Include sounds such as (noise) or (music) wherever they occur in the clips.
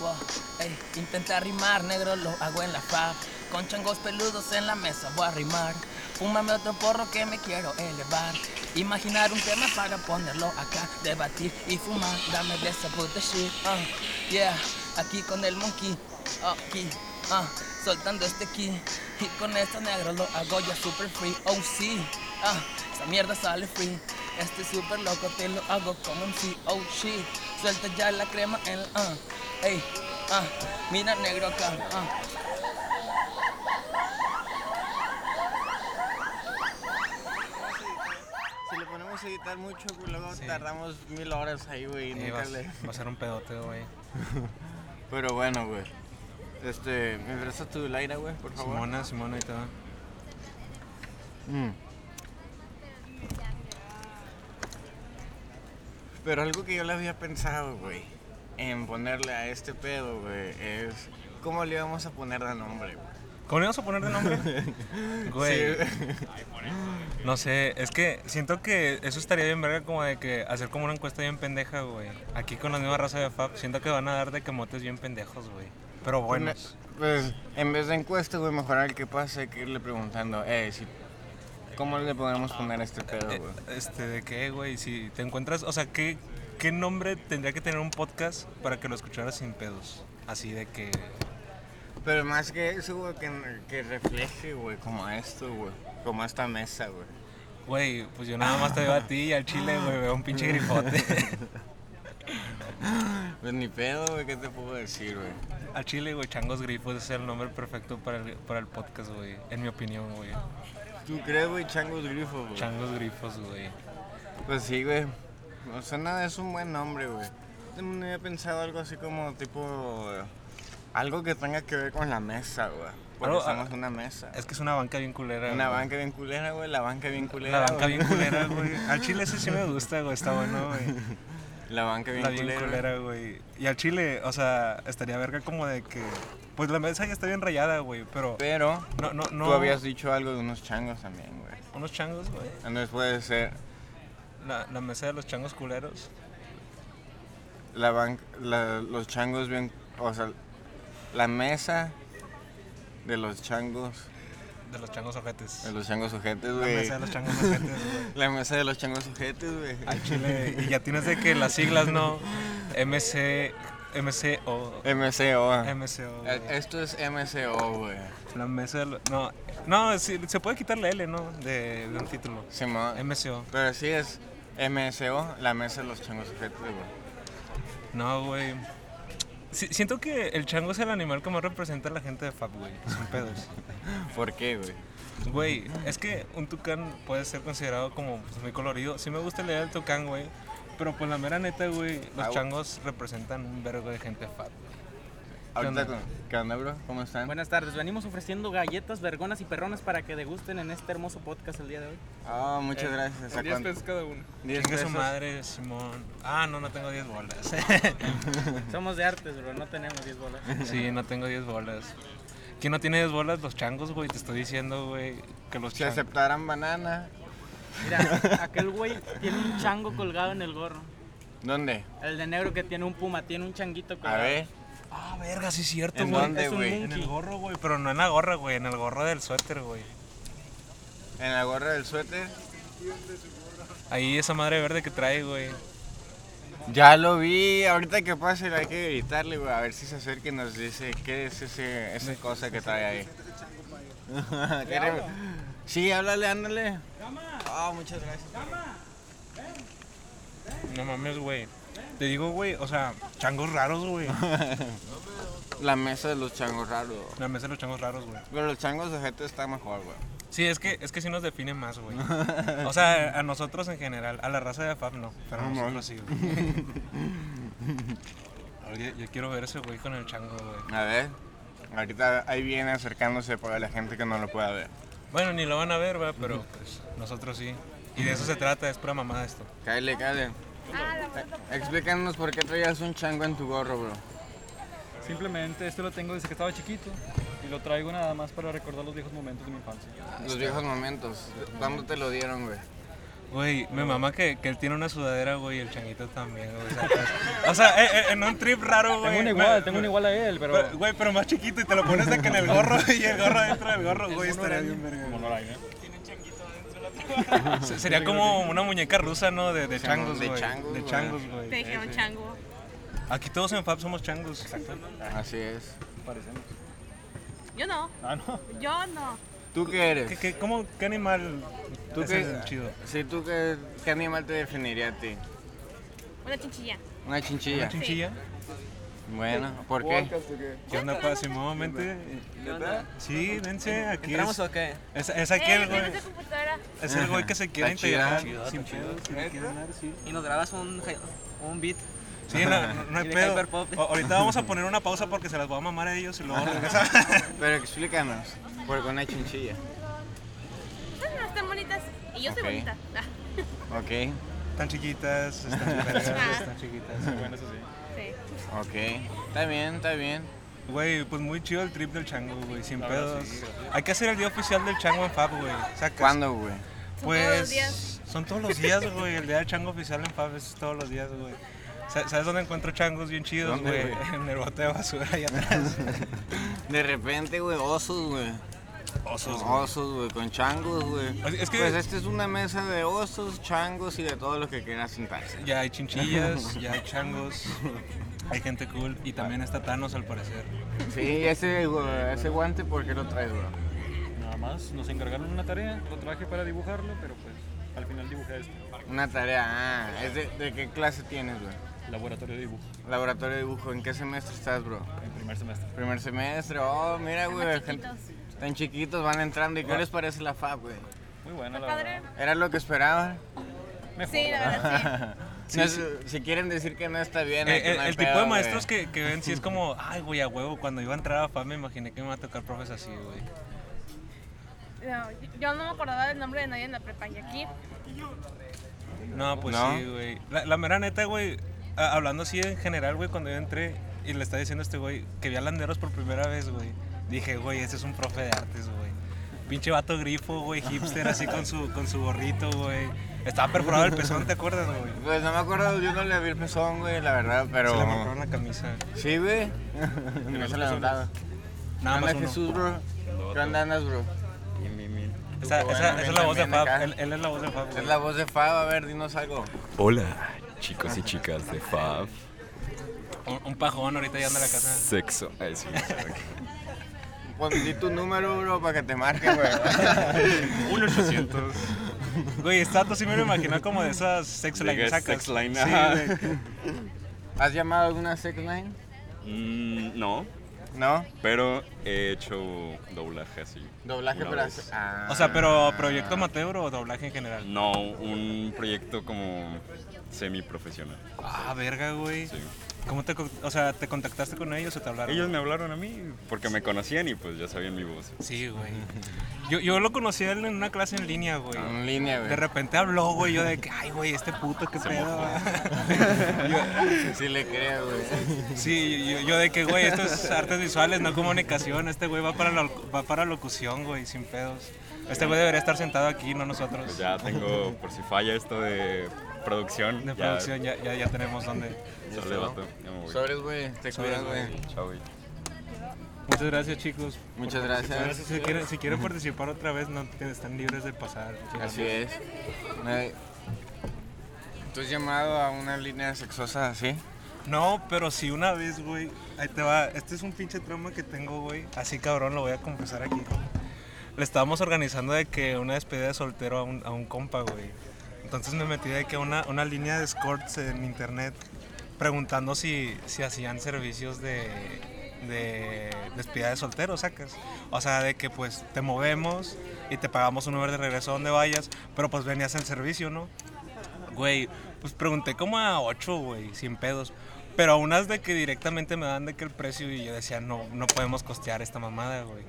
Wow, intenta rimar, negro, lo hago en la fab. Con changos peludos en la mesa voy a rimar. Fúmame otro porro que me quiero elevar. Imaginar un tema para ponerlo acá. Debatir y fumar, dame de esa puta shit. Uh, yeah, aquí con el monkey. Aquí, uh, soltando este key. Y con esto negro lo hago ya super free. Oh sí, ah, esa mierda sale free. Este super loco te lo hago como un sí. Oh shit, suelta ya la crema en el. Uh, ey, ah, mira negro acá. ah. Si le ponemos a editar mucho, luego tardamos mil horas ahí, güey. Eh, va, le- va a ser un pedote, güey. (laughs) Pero bueno, güey. Este, ¿me prestas tu Laira, güey, por favor? Simona, Simona y todo. Mm. Pero algo que yo le había pensado, güey, en ponerle a este pedo, güey, es cómo le íbamos a poner de nombre, güey. ¿Cómo le vamos a poner de nombre? (laughs) Güey, Sí. no sé, es que siento que eso estaría bien verga como de que hacer como una encuesta bien pendeja, güey. Aquí con la nueva raza de Fab, siento que van a dar de camotes bien pendejos, güey. Pero buenos. Pues, en vez de encuesta, güey, mejor al que pase hay que irle preguntando, eh, si, ¿cómo le podemos poner a este pedo, Eh, güey? Este, ¿de qué, güey? Si te encuentras, o sea, ¿qué, ¿qué nombre tendría que tener un podcast para que lo escucharas sin pedos? Así de que... Pero más que eso, güey, que, que refleje, güey, como esto, güey, como esta mesa, güey. Güey, pues yo nada más te veo a ti y al chile, güey, veo un pinche grifote. (laughs) Pues ni pedo, güey, ¿qué te puedo decir, güey? al chile, güey, Changos Grifos es el nombre perfecto para el, para el podcast, güey. En mi opinión, güey. ¿Tú crees, güey, changos grifos, güey? Changos Grifos, güey. Pues sí, güey. O sea, nada, es un buen nombre, güey. También había pensado algo así como tipo... algo que tenga que ver con la mesa, güey. Porque estamos en una mesa. Es que es una banca bien culera. Una güey. banca bien culera, güey. La banca bien culera. La banca güey. bien culera, (laughs) güey. Al chile ese sí me gusta, güey. Está bueno, güey. La banca bien La bien culera. culera, güey. Y al chile, o sea, estaría verga como de que. Pues la mesa ya está bien rayada, güey. Pero. Pero No, no, no. tú habías dicho algo de unos changos también, güey. Unos changos, güey. Entonces puede ser La, la mesa de los changos culeros. la banca, los changos bien... O sea, la mesa de los changos... De los changos ojetes. De los changos sujetes, La güey. mesa de los changos ojetes, güey. (laughs) La mesa de los changos sujetes, güey. Al chile. Y ya tienes de que las siglas, ¿no? MC. MCO. MCO. MCO. Eh, güey. Esto es MCO, güey. La mesa de los. No, no, sí, se puede quitar la L, ¿no? De, de un título. Simón. MCO. Pero sí es MSO, la mesa de los changos sujetes, güey. No, güey. Siento que el chango es el animal que más representa a la gente de Fab, güey. Sin pedos. (laughs) ¿Por qué, güey? Güey, es que un tucán puede ser considerado como pues, muy colorido. Sí me gusta leer el tucán, güey. Pero pues la mera neta, güey, los Ah, changos representan un vergo de gente Fab. güey. Ahorita, onda? con- ¿qué onda, bro? ¿Cómo están? Buenas tardes, venimos ofreciendo galletas, vergonas y perronas para que degusten en este hermoso podcast el día de hoy. Ah, muchas gracias. ¿A 10 cuánto? pesos cada uno. 10 Chingue su pesos. madre, Simón. Ah, no, no tengo 10 bolas. (laughs) Somos de artes, bro, no tenemos 10 bolas. (laughs) sí, no tengo 10 bolas. ¿Quién no tiene 10 bolas? Los changos, güey. Te estoy diciendo, güey, que los Si changos... aceptaran banana, Mira, (laughs) aquel güey tiene un chango colgado en el gorro. ¿dónde? El de negro que tiene un puma, tiene un changuito A colgado. ver. Ah, verga, sí es cierto, ¿En güey. dónde, es un güey? En el gorro, güey, pero no en la gorra, güey, en el gorro del suéter, güey. En la gorra del suéter. Ahí esa madre verde que trae, güey. Ya lo vi, ahorita que pase hay que gritarle, güey, a ver si se acerca y nos dice qué es ese, esa cosa que trae ahí. (laughs) Queremos- sí, háblale, ándale. Ah, muchas gracias. No mames, güey. Te digo, güey, o sea, changos raros, güey. (laughs) La mesa de los changos raros. La mesa de los changos raros, güey. Pero los changos de gente está mejor, güey. Sí, es que, es que sí nos define más, güey. (laughs) O sea, a nosotros en general, a la raza de FAB no, pero a No, nosotros sí, güey. (laughs) Oye, yo quiero ver ese güey con el chango, güey. A ver, ahorita ahí viene acercándose para la gente que no lo pueda ver. Bueno, ni lo van a ver, ¿verdad? Pero pues nosotros sí. Y de eso se trata, es pura mamada esto. Cállate, cállate. Explícanos por qué traías un chango en tu gorro, bro. Simplemente este lo tengo desde que estaba chiquito y lo traigo nada más para recordar los viejos momentos de mi infancia. Los viejos momentos. ¿Cuándo te lo dieron, güey? Güey, me mama que, que él tiene una sudadera, güey, y el changuito también, güey. O sea, eh, eh, en un trip raro, güey. Tengo un me- igual, tengo un me- igual a él, pero. pero- Güey, pero más chiquito y te lo pones de que en el gorro (laughs) y el gorro dentro del gorro, güey, estaría bien verga. Como no la hay, ¿eh? (laughs) Se- Sería como una muñeca rusa, ¿no? De, changos, de güey. changos, De güey. changos, Te güey. dijeron chango. Aquí todos en Fab somos changos. Así es. Parecemos. Yo no. Ah, no. Yo no. ¿Tú qué eres? ¿Qué, qué, cómo, ¿Qué animal ¿Tú qué? chido? Sí, ¿tú qué, qué animal te definiría a ti? Una chinchilla. Una chinchilla. ¿Una chinchilla? Bueno, ¿por qué? ¿Qué onda, paz? Nuevamente. Sí, dense, aquí ¿Entramos es, o qué? es, es Eh, aquel, güey. ¿tienes de computadora? Es el güey que se quiere integrar. Sin pedo, sí. Y nos grabas un, un beat. Sí, no, (laughs) no, hay pedo. Ahorita vamos a poner una pausa porque se las voy a mamar a ellos y luego regresamos. (laughs) Pero explícanos, ¿por qué una chinchilla? Están bonitas. Y yo soy Ok. bonita. Ok, Están chiquitas, están (laughs) vergas, Ah. están chiquitas. Ok. Está bien, está bien. Güey, pues muy chido el trip del chango, güey, sin verdad, pedos. sí. Hay que hacer el día oficial del chango en Fab, güey. ¿Sacas? ¿Cuándo, güey? Son Pues todos los días. son todos los días, güey. El día del chango oficial en Fab es todos los días, güey. Sa- ¿Sabes dónde encuentro changos bien chidos, ¿Dónde, güey? güey? En el bote de basura allá atrás. De repente, güey, osos, güey. Osos, güey. Osos, güey, con changos, güey. Es- es que- Pues esta es una mesa de osos, changos y de todo lo que quieras sentarse. Ya hay chinchillas, ya hay changos, hay gente cool y también está Thanos al parecer. Sí, ese, ese guante, ¿por qué lo traes, bro? Nada más nos encargaron una tarea, lo traje para dibujarlo, pero pues al final dibujé esto. Una tarea, ah, ¿es de, de qué clase tienes, güey? Laboratorio de dibujo, Laboratorio de dibujo, ¿en qué semestre estás, bro? en primer semestre. Primer semestre, oh, mira, güey, chiquitos. tan chiquitos, van entrando. ¿Y qué les parece la FAB, güey? Muy buena la padre. verdad. ¿Era lo que esperaban? Mejor. Sí, la verdad, (laughs) No es- Si quieren decir que no está bien, Eh, el no el tipo pedo, de maestros que, que ven sí es (laughs) como, ay, güey, a huevo. Cuando iba a entrar a FAM me imaginé que me iba a tocar profes así, güey. No, yo no me acordaba del nombre de nadie en la prepa. Y aquí, No, pues ¿No? sí, güey. La, la mera neta, güey, hablando así en general, güey, cuando yo entré y le estaba diciendo a este güey que vi a Landeros por primera vez, güey, dije, güey, ese es un profe de artes, güey. Pinche vato grifo, güey, hipster, así con su, con su gorrito, güey. Estaba perforado el pezón, ¿te acuerdas, güey? Pues no me acuerdo, yo no le vi el pezón, güey, la verdad, pero... Se le marcaron la camisa. Sí, güey. (laughs) no se le notaba. Nada más uno. Jesús, bro. ¿Qué onda andas, bro? Esa, Bueno, esa- esa bien, es la voz de Fab. Él, él es la voz de Fab. Es güey. la voz de Fab, a ver, dinos algo. Hola, chicos y chicas de Fab. Un, un pajón, ahorita ya anda a la casa. Sexo. Ay, sí, Pon di tu número, bro, para que te marque, güey. (laughs) 1-800. Güey, dato sí me lo imagino como de esas sex line que sacas. sex line, Sí. ¿Has llamado alguna sex line? Mm, no, ¿No? pero he hecho doblaje así. Doblaje, vez. Ah. O sea, pero proyecto amateur o doblaje en general. No, un proyecto como semi-profesional. Ah, verga, güey. Sí. ¿Cómo te, o sea, te contactaste con ellos o te hablaron? Ellos me hablaron a mí porque me conocían y pues ya sabían mi voz. Sí, güey. Yo, yo lo conocí a él en una clase en línea, güey. En línea, güey. De repente habló, güey, yo de que, ay, güey, este puto, qué pedo. (laughs) Sí le creo, güey. Sí, yo, yo de que, güey, esto es artes visuales, no comunicación. Este güey va para, la, va para locución, güey, sin pedos. Este güey debería estar sentado aquí, no nosotros. Pues ya tengo, por si falla esto de producción. De ya producción ya, ya, ya tenemos donde. Sale, vato. Ya me voy. Sobres, güey. Te cuidas, güey. Chao, güey. Muchas gracias, chicos. Muchas gracias. Si quieren, si quieren participar otra vez, no están libres de pasar. Así es. ¿Tú has llamado a una línea sexosa así? No, pero sí una vez, güey. Ahí te va. Este es un pinche trauma que tengo, güey. Así cabrón, lo voy a confesar aquí. Le estábamos organizando de que una despedida de soltero a un, a un compa, güey. Entonces me metí de que una, una línea de escorts en internet preguntando si, si hacían servicios de, de despedida de soltero, sacas. O sea, de que pues te movemos y te pagamos un Uber de regreso donde vayas, pero pues venías el servicio, ¿no? Güey, pues pregunté como a 8, güey, sin pedos. Pero a unas de que directamente me dan de que el precio y yo decía, no, no podemos costear esta mamada, güey.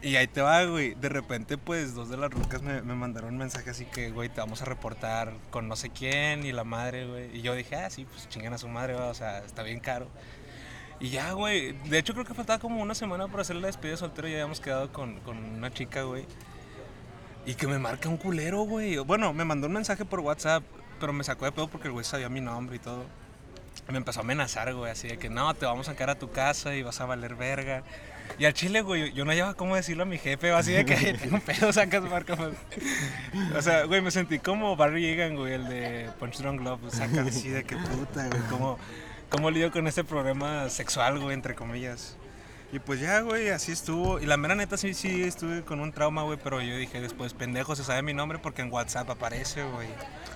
Y ahí te va, güey. De repente, pues, dos de las rucas me, me mandaron un mensaje así que, güey, te vamos a reportar con no sé quién y la madre, güey. Y yo dije, ah, sí, pues chingan a su madre, güey, o sea, está bien caro. Y ya, güey. De hecho, creo que faltaba como una semana para hacer la despedida de soltero y ya habíamos quedado con, con una chica, güey. Y que me marca un culero, güey. Bueno, me mandó un mensaje por WhatsApp, pero me sacó de pedo porque el güey sabía mi nombre y todo. Me empezó a amenazar, güey, así de que no, te vamos a sacar a tu casa y vas a valer verga. Y al chile, güey, yo no llevaba cómo decirlo a mi jefe, así de que tengo un pedo, sacas marca. pues. O sea, güey, me sentí como Barry Egan, güey, el de Punch Drunk Love, pues, saca así de que puta, güey, cómo, cómo con ese problema sexual, güey, entre comillas. Y pues ya, güey, así estuvo. Y la mera neta sí, sí, estuve con un trauma, güey, pero yo dije después, pendejo, se sabe mi nombre porque en WhatsApp aparece, güey.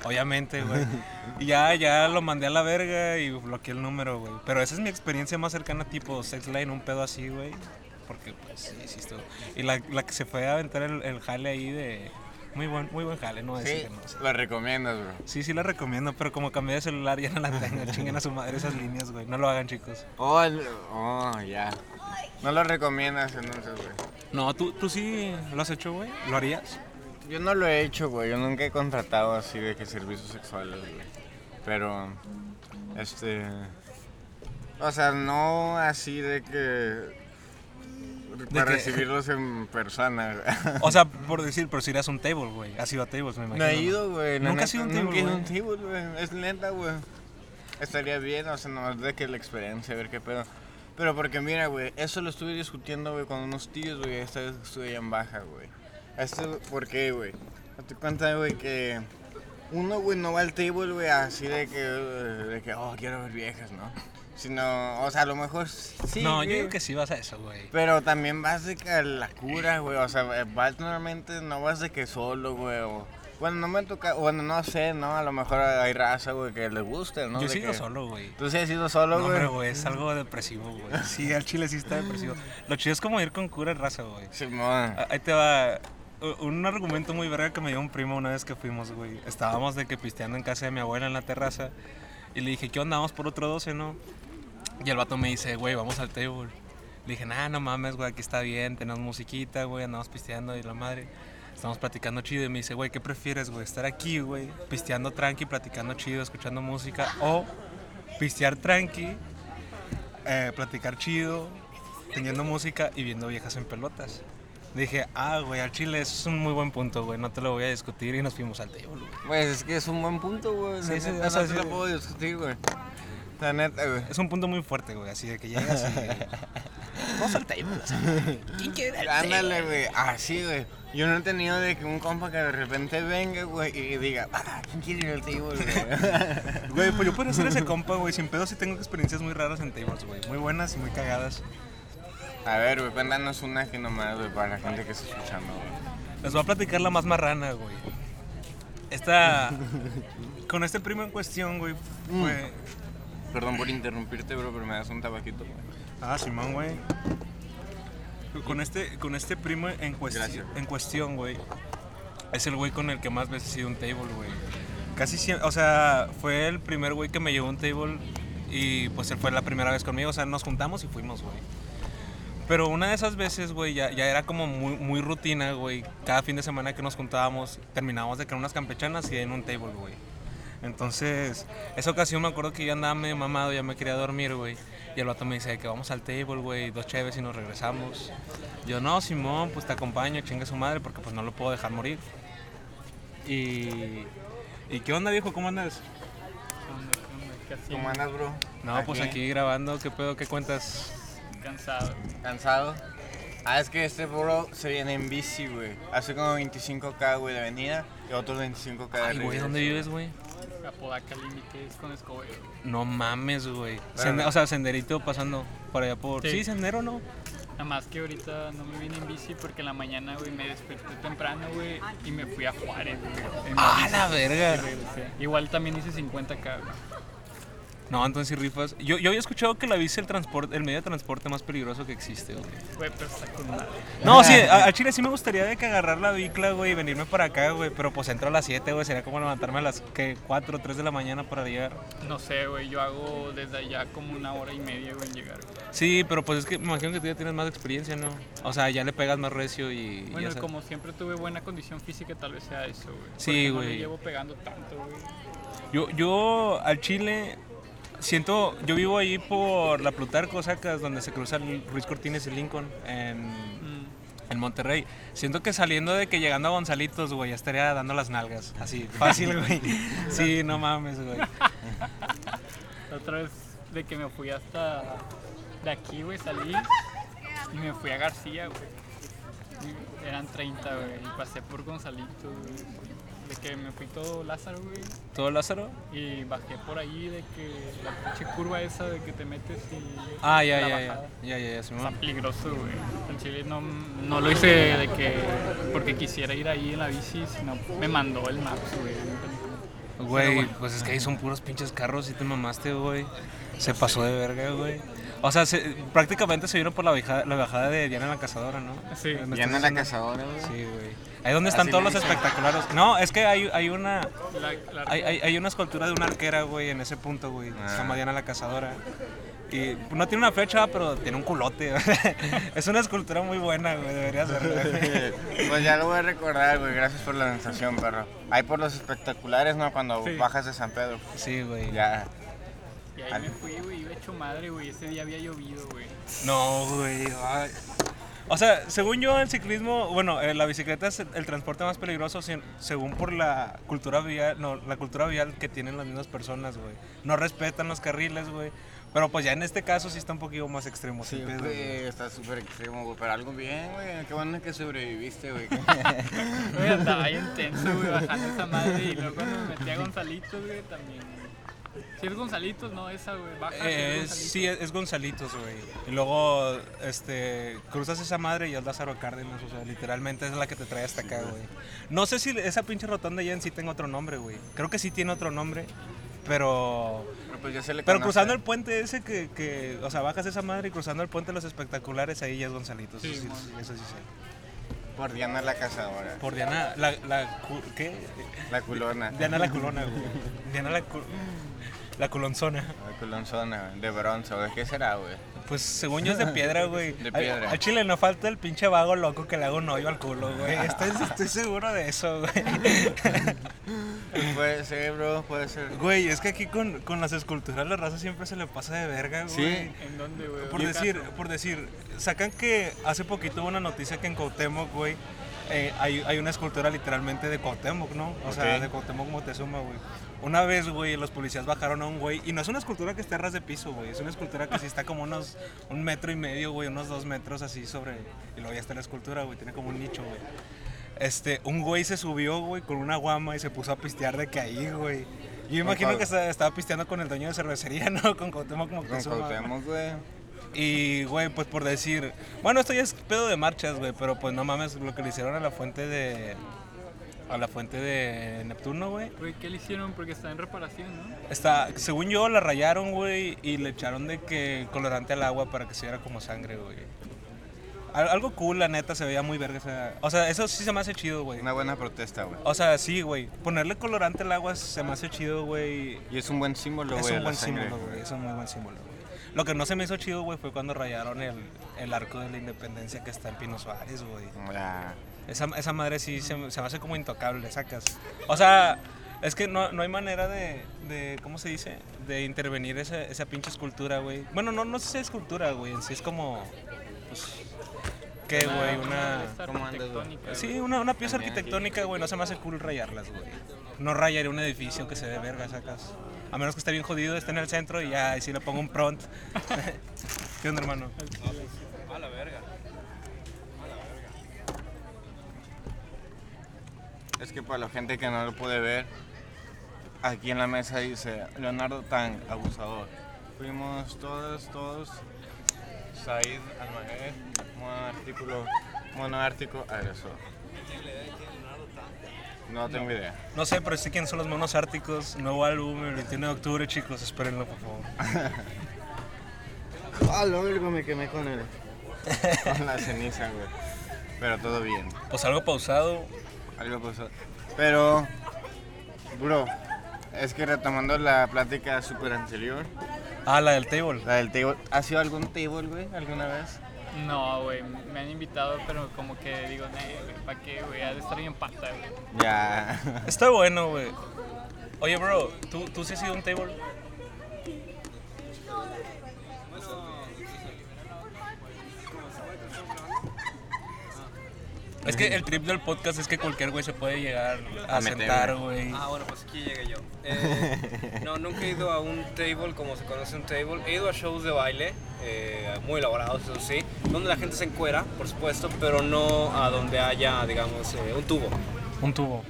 Obviamente, güey. (laughs) Y ya, ya lo mandé a la verga y bloqueé el número, güey. Pero esa es mi experiencia más cercana, tipo sex line, un pedo así, güey. Porque, pues, sí, sí estuvo. Y la, la que se fue a aventar el, el jale ahí de... Muy buen, muy buen jale, no decir Sí, que no. sí. lo recomiendas, bro. Sí, sí la recomiendo, pero como cambié de celular ya no la tengo. (laughs) Chinguen a su madre esas líneas, güey. No lo hagan, chicos. Oh, oh, ya. No lo recomiendas entonces, güey. No, ¿tú, tú sí lo has hecho, güey. ¿Lo harías? Yo no lo he hecho, güey. Yo nunca he contratado así de que servicios sexuales, güey. Pero, este. O sea, no así de que. Para que- recibirlos en persona, güey. O sea, por decir, pero si eras un table, güey. Has ido a tables, me imagino. No he ido, güey. Nunca has ido a un Nunca he ido a un table, table, güey. Es neta, güey. Estaría bien, o sea, nomás de que la experiencia, a ver qué pedo. Pero porque mira, güey, eso lo estuve discutiendo, güey, con unos tíos, güey, esta vez que estuve allá en Baja, güey. Esto, ¿por qué, güey? Date cuenta, güey, que uno, güey, no va al table, güey, así de que, de que, oh, quiero ver viejas, ¿no? Sino, o sea, a lo mejor sí, no, yo güey. digo que sí vas a eso, güey. Pero también vas de que a la cura, güey. O sea, eh, vas normalmente, no vas de que solo, güey. o- Bueno, no me toca, bueno, no sé, ¿no? A lo mejor hay raza, güey, que le guste, ¿no? Yo he ido que- solo, güey. Tú sí has ido solo, No, güey. hombre, güey, es algo depresivo, güey. (laughs) Sí, al chile sí está depresivo. Lo chido es como ir con cura en raza, güey. Simón. Ah, Ahí te va un argumento muy verga que me dio un primo una vez que fuimos, güey. Estábamos de que pisteando en casa de mi abuela en la terraza. Y le dije, ¿qué onda? Vamos por otro 12, ¿no? Y el vato me dice, güey, vamos al table. Le dije, nah, no mames, güey, aquí está bien, tenemos musiquita, güey, andamos pisteando y la madre. Estamos platicando chido y me dice, güey, ¿qué prefieres, güey? Estar aquí, güey, pisteando tranqui, platicando chido, escuchando música, o pistear tranqui, eh, platicar chido, teniendo música y viendo viejas en pelotas. Dije, ah, güey, al chile eso es un muy buen punto, güey, no te lo voy a discutir y nos fuimos al table, güey. Pues es que es un buen punto, güey. Sí, sí, no te lo puedo discutir, güey. La neta, güey. Es un punto muy fuerte, güey, así de que llegas y... (laughs) Vamos al table, ¿quién quiere al table? Ándale, güey. Así, güey. Yo no he tenido de que un compa que de repente venga, güey, y diga, ah, ¿quién quiere ir al table, güey? (laughs) Güey, pues yo puedo ser ese compa, güey, sin pedo sí tengo experiencias muy raras en tables, güey, muy buenas y muy cagadas. A ver, güey, una aquí nomás, güey, para la gente que está escuchando, güey. Les voy a platicar la más marrana, güey. Esta... (laughs) Con este primo en cuestión, güey, fue... Perdón por interrumpirte, bro, pero me das un tabaquito, güey. Ah, Simón, güey. Con este, con este primo en, cuesti- Gracias. en cuestión, güey, es el güey con el que más veces he ido a un table, güey. Casi siempre, o sea, fue el primer güey que me llevó a un table y pues él fue la primera vez conmigo, o sea, nos juntamos y fuimos, güey. Pero una de esas veces, güey, ya, ya era como muy, muy rutina, güey. Cada fin de semana que nos juntábamos, terminábamos de crear unas campechanas y en un table, güey. Entonces, esa ocasión me acuerdo que yo andaba medio mamado, ya me quería dormir, güey. Y el vato me dice que vamos al table, güey, dos cheves y nos regresamos. Yo, no, Simón, pues te acompaño, chingue su madre, porque pues no lo puedo dejar morir. Y... ¿Y qué onda, viejo? ¿Cómo andas? ¿Cómo andas, bro? No, pues aquí grabando, ¿qué pedo? ¿Qué cuentas? Cansado. ¿Cansado? Ah, es que este bro se viene en bici, güey. Hace como 25k, güey, de venida y otros 25k de Ay, güey, regreso. ¿dónde vives, güey? Apodaca Límites con Escobedo. No mames, güey. O sea, senderito pasando por allá por... Sí. Sí, sendero, ¿no? Nada más que ahorita no me vine en bici porque en la mañana, güey, me desperté temprano, güey, y me fui a Juárez, güey. en ¡Ah, bici. la verga! Y regresé. Igual también hice 50k, güey. No, entonces sí rifas. Yo, yo había escuchado que la bici es el, transporte, el medio de transporte más peligroso que existe, güey. Güey, pero está con madre. No, sí, a, a Chile sí me gustaría de que agarrar la bicla, güey, y venirme para acá, güey. Pero pues entro a las 7, güey. Sería como levantarme a las ¿qué? 4 o 3 de la mañana para llegar. No sé, güey, yo hago desde allá como una hora y media, güey, en llegar, güey. Sí, pero pues es que me imagino que tú ya tienes más experiencia, ¿no? O sea, ya le pegas más recio y. Bueno, ya y sabes. como siempre tuve buena condición física, tal vez sea eso, güey. Sí, Porque No güey. le llevo pegando tanto, güey. Yo, yo al Chile siento, yo vivo ahí por la Plutarco, sacas, donde se cruza el Ruiz Cortines y Lincoln, en, Mm. En Monterrey. Siento que saliendo de que llegando a Gonzalitos, güey, ya estaría dando las nalgas. Así, fácil, (laughs) güey. Sí, no mames, güey. Otra vez de que me fui hasta de aquí, güey, salí y me fui a García, güey. Eran 30, güey, y pasé por Gonzalito, güey. De que me fui todo Lázaro, güey, ¿Todo Lázaro? y bajé por ahí de que la pinche curva esa de que te metes y... Ah, ya, la ya, ya. bajada. Ya, ya, ya, Simón. Está peligroso, güey. En Chile no, no lo hice de que porque quisiera ir ahí en la bici, sino me mandó el Maps, güey. Güey, pues es que ahí son puros pinches carros y te mamaste, güey. Se pasó de verga, güey. O sea, se- prácticamente se vino por la bajada, la bajada de Diana la Cazadora, ¿no? Sí. No la cazadora, güey. Sí, güey. Ahí donde están Así todos los espectaculares. No, es que hay, hay una La- la- hay, hay, hay una escultura de una arquera, güey, en ese punto, güey. Se llama Ah. Diana la Cazadora. Y no tiene una flecha, pero tiene un culote. (laughs) es una escultura muy buena, güey. Deberías (laughs) verla. güey. Pues ya lo voy a recordar, güey. Gracias por la sensación, perro. Ahí por los espectaculares, ¿no? Cuando Sí. bajas de San Pedro. Sí, güey. Ya. Y ahí me fui, güey, iba hecho madre, güey. Ese día había llovido, güey. No, güey. O sea, según yo, el ciclismo, bueno, eh, la bicicleta es el, el transporte más peligroso sin- según por la cultura vial, no, la cultura vial que tienen las mismas personas, güey. No respetan los carriles, güey. Pero pues ya en este caso sí está un poquito más extremo. Sí, pedo, güey, güey. está súper extremo, güey. Pero algo bien, güey. Qué bueno que sobreviviste, güey. (laughs) Güey, andaba ahí intenso, güey, bajando esa madre. Y luego cuando me metí a Gonzalitos, güey, también. güey. Si es Gonzalitos, no esa, güey. Baja. Eh, es- sí, es, es Gonzalitos, güey. Y luego, este, cruzas esa madre y es Lázaro Cárdenas, o sea, literalmente es la que te trae hasta acá, güey. No sé si esa pinche rotonda ya en sí tenga otro nombre, güey. Creo que sí tiene otro nombre, pero... Pero pues ya se le Pero conoce. cruzando el puente ese que, que, o sea, bajas esa madre y cruzando el puente de los espectaculares, ahí ya es Gonzalitos. Sí, eso, sí, eso sí sé. Por Diana la cazadora. Por Diana, la, ¿qué? La culona. Diana la culona, güey. Diana la, cu- la culonzona. La culonzona, güey, de bronce, güey. ¿Qué será, güey? Pues según yo es de piedra, (laughs) güey. De piedra. Al chile no falta el pinche vago loco que le haga un hoyo al culo, güey. Estoy, (laughs) estoy seguro de eso, güey. Puede ser, bro, puede ser. Güey, es que aquí con, con las esculturas la raza siempre se le pasa de verga, güey. Sí. ¿En dónde, güey? Por ¿Qué decir, caso? por decir, sacan que hace poquito hubo una noticia que en Cuauhtémoc, güey, eh, hay, hay una escultura literalmente de Cuauhtémoc, ¿no? O sea, de Cuauhtémoc Moctezuma, güey. Una vez, güey, los policías bajaron a un güey, y no es una escultura que esté a ras de piso, güey, es una escultura que sí está como unos, un metro y medio, güey, unos dos metros así sobre, y luego ya está la escultura, güey, tiene como un nicho, güey. Este, un güey se subió, güey, con una guama y se puso a pistear de que ahí, güey. Yo imagino que esta- estaba pisteando con el dueño de cervecería, (laughs) ¿no? Con Cuauhtémoc Con Moctezuma. güey. Cuauhtémoc, güey. Y, güey, pues por decir, bueno, esto ya es pedo de marchas, güey, pero pues no mames lo que le hicieron a la fuente de, a la fuente de Neptuno, güey. Güey, ¿qué le hicieron? Porque está en reparación, ¿no? Está, según yo, la rayaron, güey, y le echaron de que colorante al agua para que se viera como sangre, güey. Al- Algo cool, la neta, se veía muy verga. esa- O sea, eso sí se me hace chido, güey. Una buena protesta, güey. O sea, sí, güey. Ponerle colorante al agua se me hace chido, güey. Y es un buen símbolo, Es güey. de un buen símbolo, güey. Es un muy buen símbolo, güey. Lo que no se me hizo chido, güey, fue cuando rayaron el, el arco de la independencia que está en Pino Suárez, güey. Ya. Esa, esa madre sí se, me- se me hace como intocable, sacas. O sea, es que no, no hay manera de, de, ¿cómo se dice? De intervenir esa, esa pinche escultura, güey. Bueno, no, no sé si es escultura, güey. En sí es como, pues, ¿qué, güey? Una... ¿cómo andas, güey? Sí, una, una pieza arquitectónica, güey, no se me hace cool rayarlas, güey. No rayaré un edificio que se ve verga, sacas. A menos que esté bien jodido, esté en el centro y ya, y si le pongo un pront. (laughs) ¿Qué onda, hermano? Es que para la gente que no lo puede ver, aquí en la mesa dice Leonardo Tan, abusador. Fuimos todos, todos. Said Almaguer, mono artículo, mono ártico, agresor. No tengo idea. No sé, pero sé quiénes son los monos árticos. Nuevo álbum el 21 de octubre, chicos. Espérenlo, por favor. (laughs) Ah, lo único me quemé con el. con la ceniza, güey. Pero todo bien. Pues algo pausado. Algo pasó. Pero, bro, es que retomando la plática súper anterior, Ah, la del table. la del table, ¿has sido algún table, güey, alguna vez? No, güey, me han invitado, pero como que digo, "Nee, güey, ¿para qué, güey? Ha de estar bien pata, güey. Ya. Está bueno, güey. Oye, bro, ¿tú, ¿tú sí has sido un table? Es que el trip del podcast es que cualquier güey se puede llegar a, sentar, güey. güey. Ah, bueno, pues aquí llegué yo. (laughs) Eh, no, nunca he ido a un table como se conoce un table. He ido a shows de baile, eh, muy elaborados, eso sí, donde la gente se encuera, por supuesto, pero no a donde haya, digamos, eh, un tubo. Un tubo.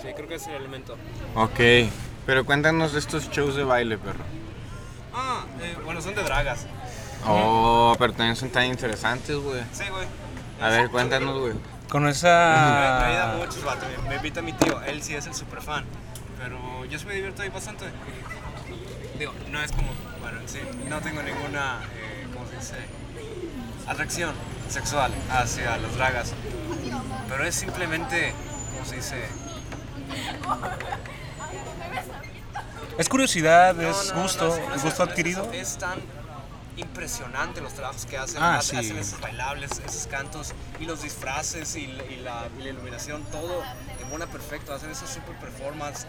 Sí, creo que es el elemento. Ok, pero cuéntanos de estos shows de baile, perro. Ah, eh, bueno, son de dragas. Oh, pero también son tan interesantes, güey. Sí, güey. A ver, cuéntanos, güey. Con Me, me ayuda esa... mucho, vato. Me, me invita mi tío. Él sí es el super fan. Pero yo sí me divierto ahí bastante. Digo, no es como, bueno, en sí, no tengo ninguna, eh, ¿cómo se dice? Atracción sexual hacia las dragas. Pero es simplemente, ¿cómo se dice? Es curiosidad, No, es no, gusto, no, gusto adquirido. Es, es tan impresionante los trabajos que hacen. Ah, hacen, sí. hacen esos bailables, esos cantos y los disfraces y, la- y la, y la iluminación, todo embona perfecto. Hacen esos super performance.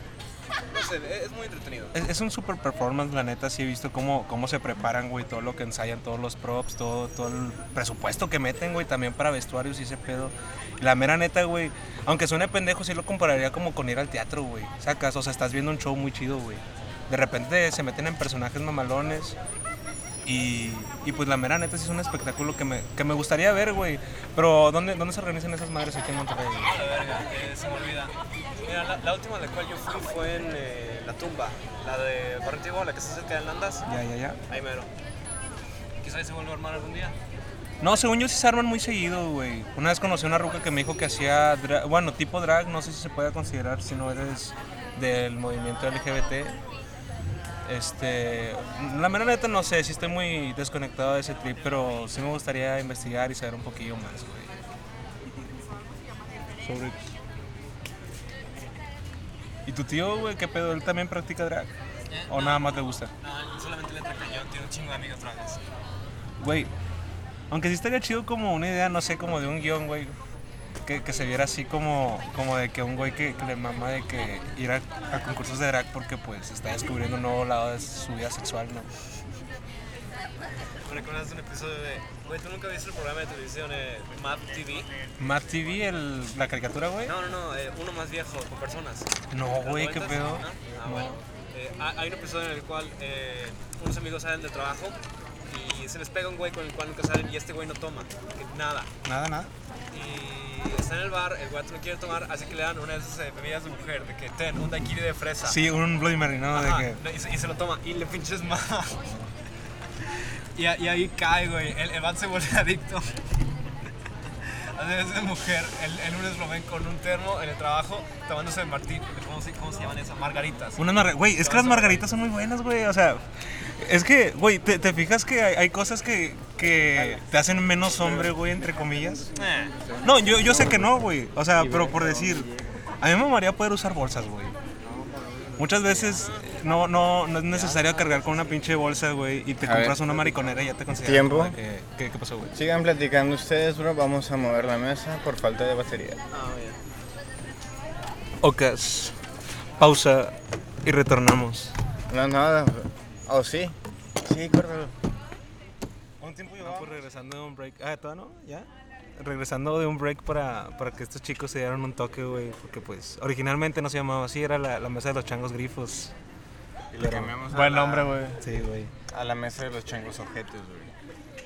No sé, es muy entretenido. Es, es un super performance, la neta, sí he visto cómo, cómo se preparan, güey, todo lo que ensayan, todos los props, todo, todo el presupuesto que meten, güey, también para vestuarios y ese pedo. La mera neta, güey, aunque suene pendejo, sí lo compararía como con ir al teatro, güey, sacas, o sea, estás viendo un show muy chido, güey. De repente se meten en personajes mamalones y, y pues la mera neta sí es un espectáculo que me, que me gustaría ver, güey. Pero ¿dónde, ¿dónde se organizan esas madres aquí en Monterrey? A la verga, eh, se me olvida. Mira, la, la última a la cual yo fui fue en eh, La Tumba, la de Barrio la que está cerca de Landas. Ya, ya, ya. Ahí mero. Quizás ahí se vuelva a armar algún día. No, según yo sí se arman muy seguido, güey. Una vez conocí a una ruca que me dijo que hacía, bueno, tipo drag, no sé si se puede considerar si no eres del movimiento LGBT. Este, la mera neta no sé, si estoy muy desconectado de ese trip, pero sí me gustaría investigar y saber un poquillo más, güey. Sobre... ¿Y tu tío, güey, qué pedo? ¿Él también practica drag? ¿O nada más le gusta? No, solamente le entra cañón, tiene un chingo de amigos dragas. Güey, aunque sí estaría chido como una idea, no sé, como de un guion, güey. Que, que se viera así como, como de que un güey que, que le mama de que ir a, a concursos de drag porque pues está descubriendo un nuevo lado de su vida sexual, ¿no? ¿Me recuerdas un episodio de... Güey, ¿tú nunca viste el programa de televisión eh, Map TV? Matt TV, el, la caricatura, güey. No, no, no, eh, uno más viejo, con personas. No, güey, qué ¿Los pedo. Ah, bueno. Eh, hay un episodio en el cual eh, unos amigos salen del trabajo y se les pega un güey con el cual nunca salen y este güey no toma, nada. Nada, nada. Y está en el bar, el güey no quiere tomar, así que le dan una de esas eh, bebidas de mujer, de que ten, un daiquiri de fresa. Sí, un Bloody Mary, ¿no? Ajá, De que... y, se, y se lo toma y le pinches más. (laughs) y, a- y ahí cae, güey. El, el vato se vuelve (laughs) adicto. A veces es mujer, el, el lunes lo ven con un termo en el trabajo tomándose martín. ¿Cómo se, cómo se llaman esas? Margaritas. Unas marga- Güey, es que las margaritas son muy buenas, güey. O sea, es que, güey, ¿te, te fijas que hay, hay cosas que, que te hacen menos hombre, güey, entre comillas? Eh, No, yo, yo sé que no, güey. O sea, pero por decir, a mí me mamaría poder usar bolsas, güey. Muchas veces no, no, no es necesario cargar con una pinche bolsa, güey, y te A compras ver. una mariconera y ya te consideras. ¿Tiempo? que- ¿Qué, qué pasó, güey? Sigan platicando ustedes, bro. Vamos a mover la mesa por falta de batería. ah, bien. Ocas, pausa y retornamos. No, nada. ¿O sí? Sí, córtalo. ¿Cuánto tiempo llevamos? pues regresando de un break. Ah, ¿todavía no? ¿Ya? Regresando de un break para, para que estos chicos se dieran un toque, güey. Porque, pues, originalmente no se llamaba así, era la, la mesa de los changos grifos. Y le cambiamos a Buen la- nombre, güey. Sí, güey. A la mesa de los changos ojetes, güey.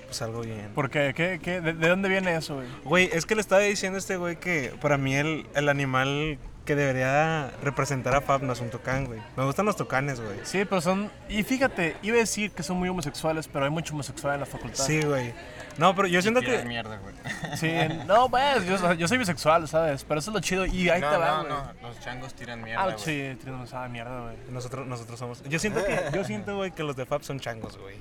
Pues algo bien. ¿Por qué? ¿Qué, qué? ¿De, de dónde viene eso, güey? Güey, es que le estaba diciendo a este güey que para mí el, el animal que debería representar a Fab no es un tocán, güey. Me gustan los tocanes, güey. Sí, pero son... Y fíjate, iba a decir que son muy homosexuales, pero hay mucho homosexual en la facultad. Sí, güey. No, pero yo siento que... mierda, güey. (laughs) Sí, no, pues, yo, yo soy bisexual, ¿sabes? Pero eso es lo chido. Y ahí no, te va, no, güey. no. Los changos tiran mierda, Ah, güey. sí, tienes ah, mierda, güey. Nosotros, nosotros somos... Yo siento que... Yo siento, güey, que los de Fab son changos, güey.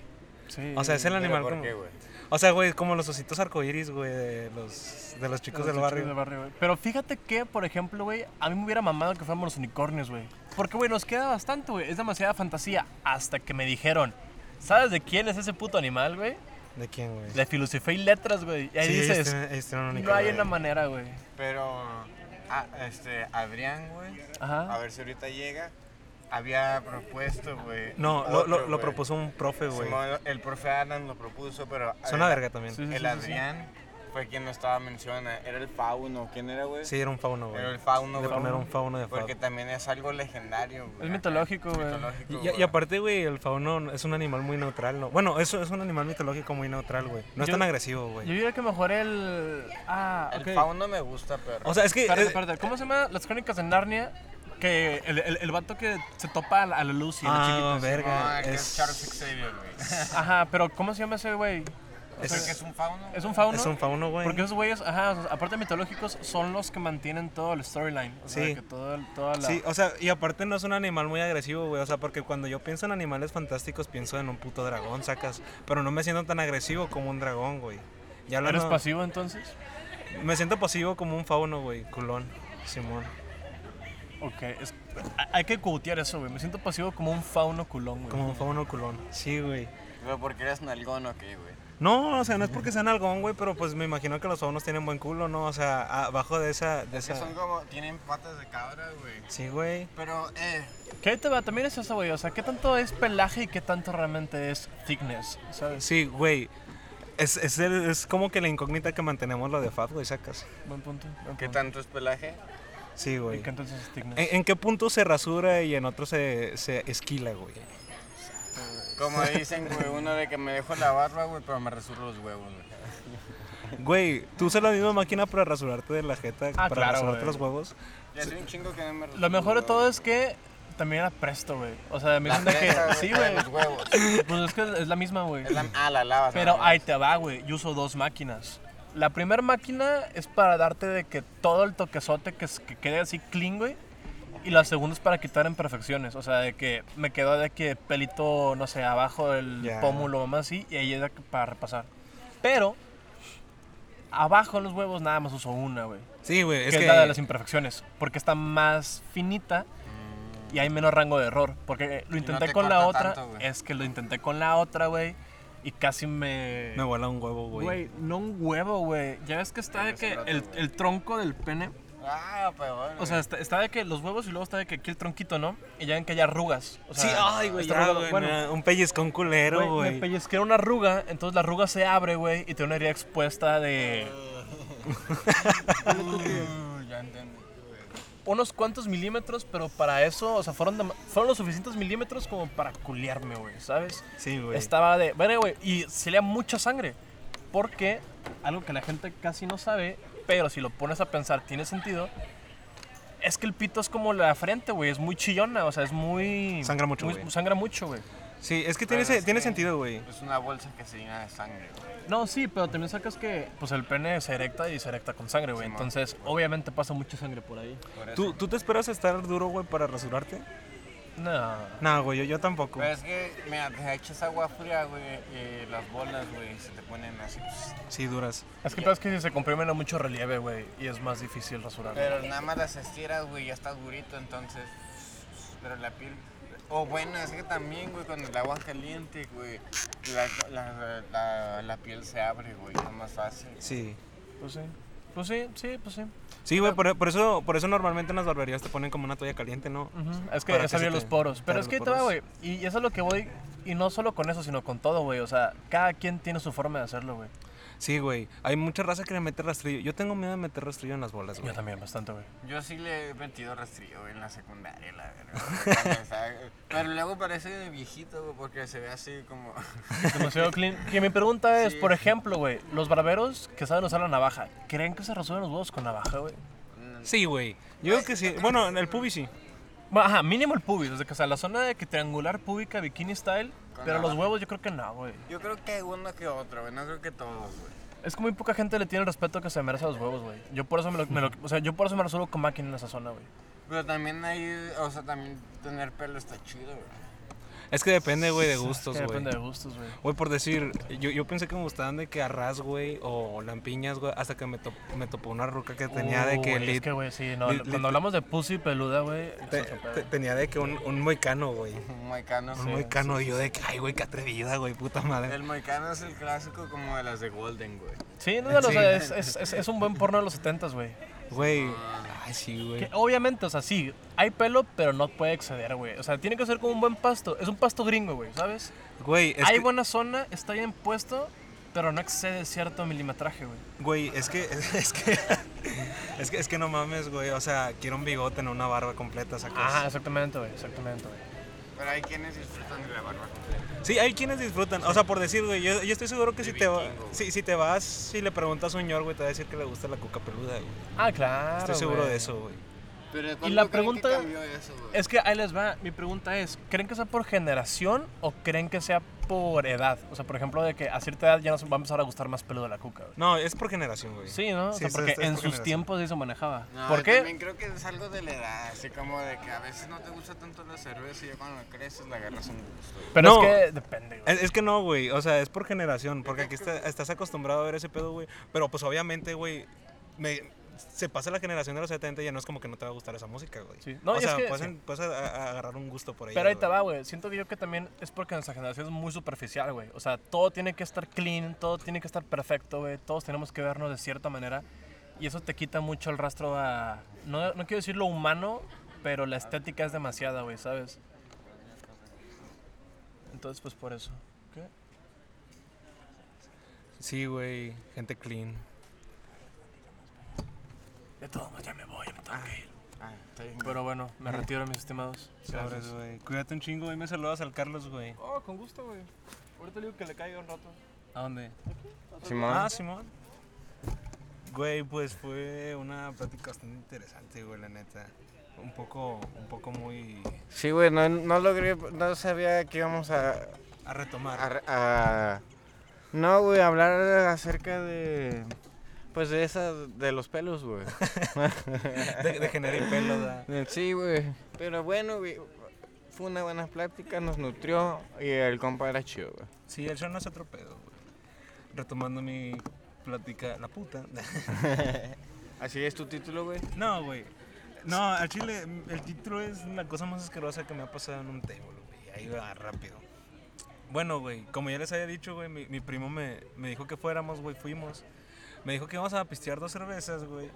Sí. O sea, es el ¿Pero animal por como... qué, güey? O sea, güey, como los ositos arcoíris, güey, de los, de los chicos Los del chicos barrio. del barrio, güey. Pero fíjate que, por ejemplo, güey, a mí me hubiera mamado que fuéramos los unicornios, güey. Porque, güey, nos queda bastante, güey. Es demasiada fantasía. Hasta que me dijeron, ¿sabes de quién es ese puto animal, güey? ¿De quién, güey? De filosofía y letras, güey. Y ahí Sí, ellos dices, tienen- ellos tienen un no hay una manera, güey. Pero, ah, este, Adrián, güey, Ajá. a ver si ahorita llega, había propuesto, güey. No, lo, otro, lo, lo güey. propuso un profe, güey. El profe Adam lo propuso, pero... Es una verga también. Sí, sí, El sí, sí, sí. Adrián fue quien no estaba mencionando. Era el fauno. ¿Quién era, güey? Sí, era un fauno, güey. Era el fauno, güey. poner un fauno de Porque fauno. también es algo legendario, güey. Es mitológico, güey. Y, aparte, güey, el fauno es un animal muy neutral, ¿no? Bueno, eso es un animal mitológico muy neutral, güey. No es Yo- tan agresivo, Yo güey. diría que mejor el. Ah, El fauno me gusta, pero. O sea, es que... Espérate, es- espérate. ¿Cómo se llama las crónicas de Narnia? Que el, el, el vato que se topa a la, a la luz y la Ah, chiquita. verga. Ah, que es es- Charles Xavier, güey. (laughs) Ajá, pero ¿cómo se llama ese güey? ¿Es el que es un fauno? ¿Es un fauno? Es un fauno, güey. Porque esos güeyes, ajá, o sea, aparte de mitológicos, son los que mantienen todo el storyline. O sea, Sí. que todo toda la... Sí, o sea, y aparte no es un animal muy agresivo, güey. O sea, porque cuando yo pienso en animales fantásticos, pienso en un puto dragón, sacas. Pero no me siento tan agresivo como un dragón, güey. Ya ¿Eres hablando- pasivo entonces? Me siento pasivo como un fauno, güey. Culón. Simón. Ok, es- hay- que cutear eso, güey. Me siento pasivo como un fauno culón, güey. Como un fauno culón. Sí, güey. Pero porque eres nalgón o qué, güey. No, o sea, no es porque sean algón, güey, pero pues me imagino que los faunos tienen buen culo, ¿no? O sea, abajo de esa... De Es que esa... son como. Tienen patas de cabra, güey. Sí, güey. Pero, eh. ¿Qué ahí te va? También es eso, güey. O sea, ¿qué tanto es pelaje y qué tanto realmente es thickness? ¿Sabes? Sí, güey. Es, es, el- es como que la incógnita que mantenemos lo de Fat, güey, sacas. Buen punto. buen ¿Qué punto. tanto es pelaje? Sí, ¿Y güey. qué entonces es thickness? ¿En, en qué punto se rasura y en otro se, se esquila, güey? Como dicen, güey, uno de que me dejo la barba, güey, pero me resuro los huevos, güey. Güey, ¿tú usas la misma máquina para rasurarte de la jeta, Ah, para claro, rasurarte güey. los huevos? Ya un chingo que no me rasuro Lo mejor de todo es que también la presto, güey. O sea, me dicen de que... Sí, güey. Los huevos. Pues es que es la misma, güey. La- ah, la lavas. Pero ahí te va, güey. Yo uso dos máquinas. La primera máquina es para darte de que todo el toquezote que, que quede así clean, güey. Y la segunda es para quitar imperfecciones. O sea, de que me quedó de que pelito, no sé, abajo del Ya. pómulo o más así. Y ahí es para repasar. Pero, abajo en los huevos nada más uso una, güey. Sí, güey, Que es es, que... la de las imperfecciones. Porque está más finita y hay menos rango de error. Porque lo intenté te con la otra. tanto, es que lo intenté con la otra, güey. Y casi me... Me vuela un huevo, güey. Güey, no un huevo, güey. Ya ves que está de que el, el tronco del pene. Ah, peor. O sea, está, está de que los huevos y luego está de que aquí el tronquito, ¿no? Y ya ven que hay arrugas. O Sí, sea, ay, güey, ya, Bueno, un pellizcón culero, güey, me pellizqué una arruga, entonces la arruga se abre, güey, y tiene una herida expuesta de (laughs) Uh, ya entendí. Unos cuantos milímetros, pero para eso, o sea, fueron, de- fueron los suficientes milímetros como para culiarme, güey, ¿sabes? Sí, güey. Estaba de. Bueno, güey, y salía mucha sangre. Porque algo que la gente casi no sabe, pero si lo pones a pensar, tiene sentido. Es que el pito es como la frente, güey. Es muy chillona, o sea, es muy. Sangra mucho, muy- güey. Sangra mucho, güey. Sí, es que tiene, Pero se- es tiene que sentido, güey. Es una bolsa que se llena de sangre, güey. No, sí, pero también sacas que pues el pene se erecta y se erecta con sangre, güey. Entonces, obviamente pasa mucha sangre por ahí. Por. ¿Tú, ¿Tú te esperas estar duro, güey, para rasurarte? No. No, güey, yo, yo tampoco. Pero es que, mira, te echas agua fría, güey, y las bolas, güey, se te ponen así. pues, Sí, duras. Es que pasa que si se comprimen a mucho relieve, güey, y es más difícil rasurar. Pero nada más las estiras, güey, ya está durito, entonces. Pero la piel. O bueno, es que también, güey, cuando el agua es caliente, güey, la, la, la, la piel se abre, güey, es más fácil. Sí. Pues sí. Pues sí, sí, pues sí. Sí, güey, por, por eso, por eso normalmente en las barberías te ponen como una toalla caliente, ¿no? Es que Para es que se abrir te- los poros. Pero es que te güey. Y eso es lo que voy. Y no solo con eso, sino con todo, güey. O sea, cada quien tiene su forma de hacerlo, güey. Sí, güey. Hay mucha raza que le mete rastrillo. Yo tengo miedo de meter rastrillo en las bolas, Yo güey. también, bastante, güey. Yo sí le he metido rastrillo güey, en la secundaria, la verdad. (laughs) Pero luego parece viejito, güey, porque se ve así como. (laughs) Demasiado clean. Y mi pregunta es, Sí. por ejemplo, güey, los barberos que saben usar la navaja, ¿creen que se rasuran los huevos con navaja, güey? Sí, güey. Yo creo que sí. Bueno, en el pubis sí. Ajá, mínimo el pubis. O sea, que o sea, la zona de que triangular, púbica, bikini style. Pero los huevos yo creo que no, güey. Yo creo que uno que otro, güey, no creo que todos, güey. Es que muy poca gente le tiene el respeto que se merece a los huevos, güey. Yo por eso me lo, me lo- o sea, yo por eso me rasuro con máquina en esa zona, güey. Pero también hay, o sea, también tener pelo está chido, güey. Es que depende, güey, de Es gustos, que güey. depende de gustos, güey. Güey, por decir, yo, yo pensé que me gustaban de que arras, güey, o lampiñas, güey, hasta que me, top- me topó una ruca que tenía de que... Es lit- que, güey, sí, no, lit- cuando lit- hablamos de pussy peluda, güey, es te- te- tenía de que un, un moicano, güey. (laughs) Un moicano. Un moicano, y yo de que, ay, güey, qué atrevida, güey, puta madre. El moicano es el clásico como de las de Golden, güey. Sí, no, no, o Sí. sea, es, es, es, es un buen porno de los 70 güey. Güey, sí, Que güey. obviamente, o sea, sí, hay pelo, pero no puede exceder, güey. O sea, tiene que ser como un buen pasto. Es un pasto gringo, güey, ¿sabes? Güey, es hay que- buena zona, está bien puesto, Pero no excede cierto milimetraje, güey. Güey, es que, (laughs) es que, es que, es que no mames, güey. O sea, quiero un bigote, no una barba completa, sacas. Ajá, exactamente, güey, exactamente, güey. Pero hay quienes disfrutan de la barba. Sí, hay quienes disfrutan. O sea, por decir, güey, yo, yo estoy seguro que si te, va- si, si te vas, si le preguntas a un ñor, güey, te va a decir que le gusta la cuca peluda, güey. Ah, claro, Estoy seguro güey. de eso, güey. Pero Y la ¿cuándo creen que pregunta cambió eso, güey? es que ahí les va. Mi pregunta es, ¿creen que sea por generación o creen que sea por edad? O sea, por ejemplo, de que a cierta edad ya nos va a empezar a gustar más peludo la cuca, güey. No, es por generación, güey. Sí, ¿no? O Sí, sea, es- porque es por en sus generación. tiempos sí se manejaba. No, ¿Por yo qué? También creo que es algo de la edad, así como de que a veces no te gusta tanto la cerveza y ya cuando creces le agarras un gusto. güey. Pero No. es que depende, güey. Es, es que no, güey. O sea, es por generación. Porque aquí está- estás acostumbrado a ver ese pedo, güey. Pero pues obviamente, güey, me- se pasa la generación de los 70 y ya no es como que no te va a gustar esa música, güey. Sí. No, o y es sea, que- puedes, sí. puedes a- a- agarrar un gusto por ahí. Pero ahí te va, güey. Siento que yo que también es porque nuestra generación es muy superficial, güey. O sea, todo tiene que estar clean, todo tiene que estar perfecto, güey. Todos tenemos que vernos de cierta manera. Y eso te quita mucho el rastro a... No, no quiero decir lo humano, pero la estética es demasiada, güey, ¿sabes? Entonces, pues por eso. ¿Qué? Sí, güey. Gente clean. De todos modos, ya me voy, ya me tengo que ir. Ah, está bien. Pero bueno, me retiro, mis estimados. Sobres, güey. Cuídate un chingo, güey. Me saludas al Carlos, güey. Oh, con gusto, güey. Ahorita le digo que le caiga un rato. ¿A dónde? Simón. Ah, Simón. Güey, pues fue una plática bastante interesante, güey, la neta. Un poco, un poco muy... Sí, güey, no, no logré, no sabía que íbamos a... A retomar. a, a- no, güey, hablar acerca de... Pues de esas, de los pelos, güey. (laughs) De, de generar el pelo, da. Sí, güey. Pero bueno, güey, fue una buena plática, nos nutrió y el compa era chido, güey. Sí, el show no es otro pedo, güey. Retomando mi plática, la puta. (laughs) Así es tu título, güey. no, güey. No, al chile, el título es la cosa más asquerosa que me ha pasado en un table, güey. Ahí va, rápido. Bueno, güey, como ya les había dicho, güey, mi, mi primo me, me dijo que fuéramos, güey, fuimos. Me dijo que íbamos a pistear dos cervezas, güey.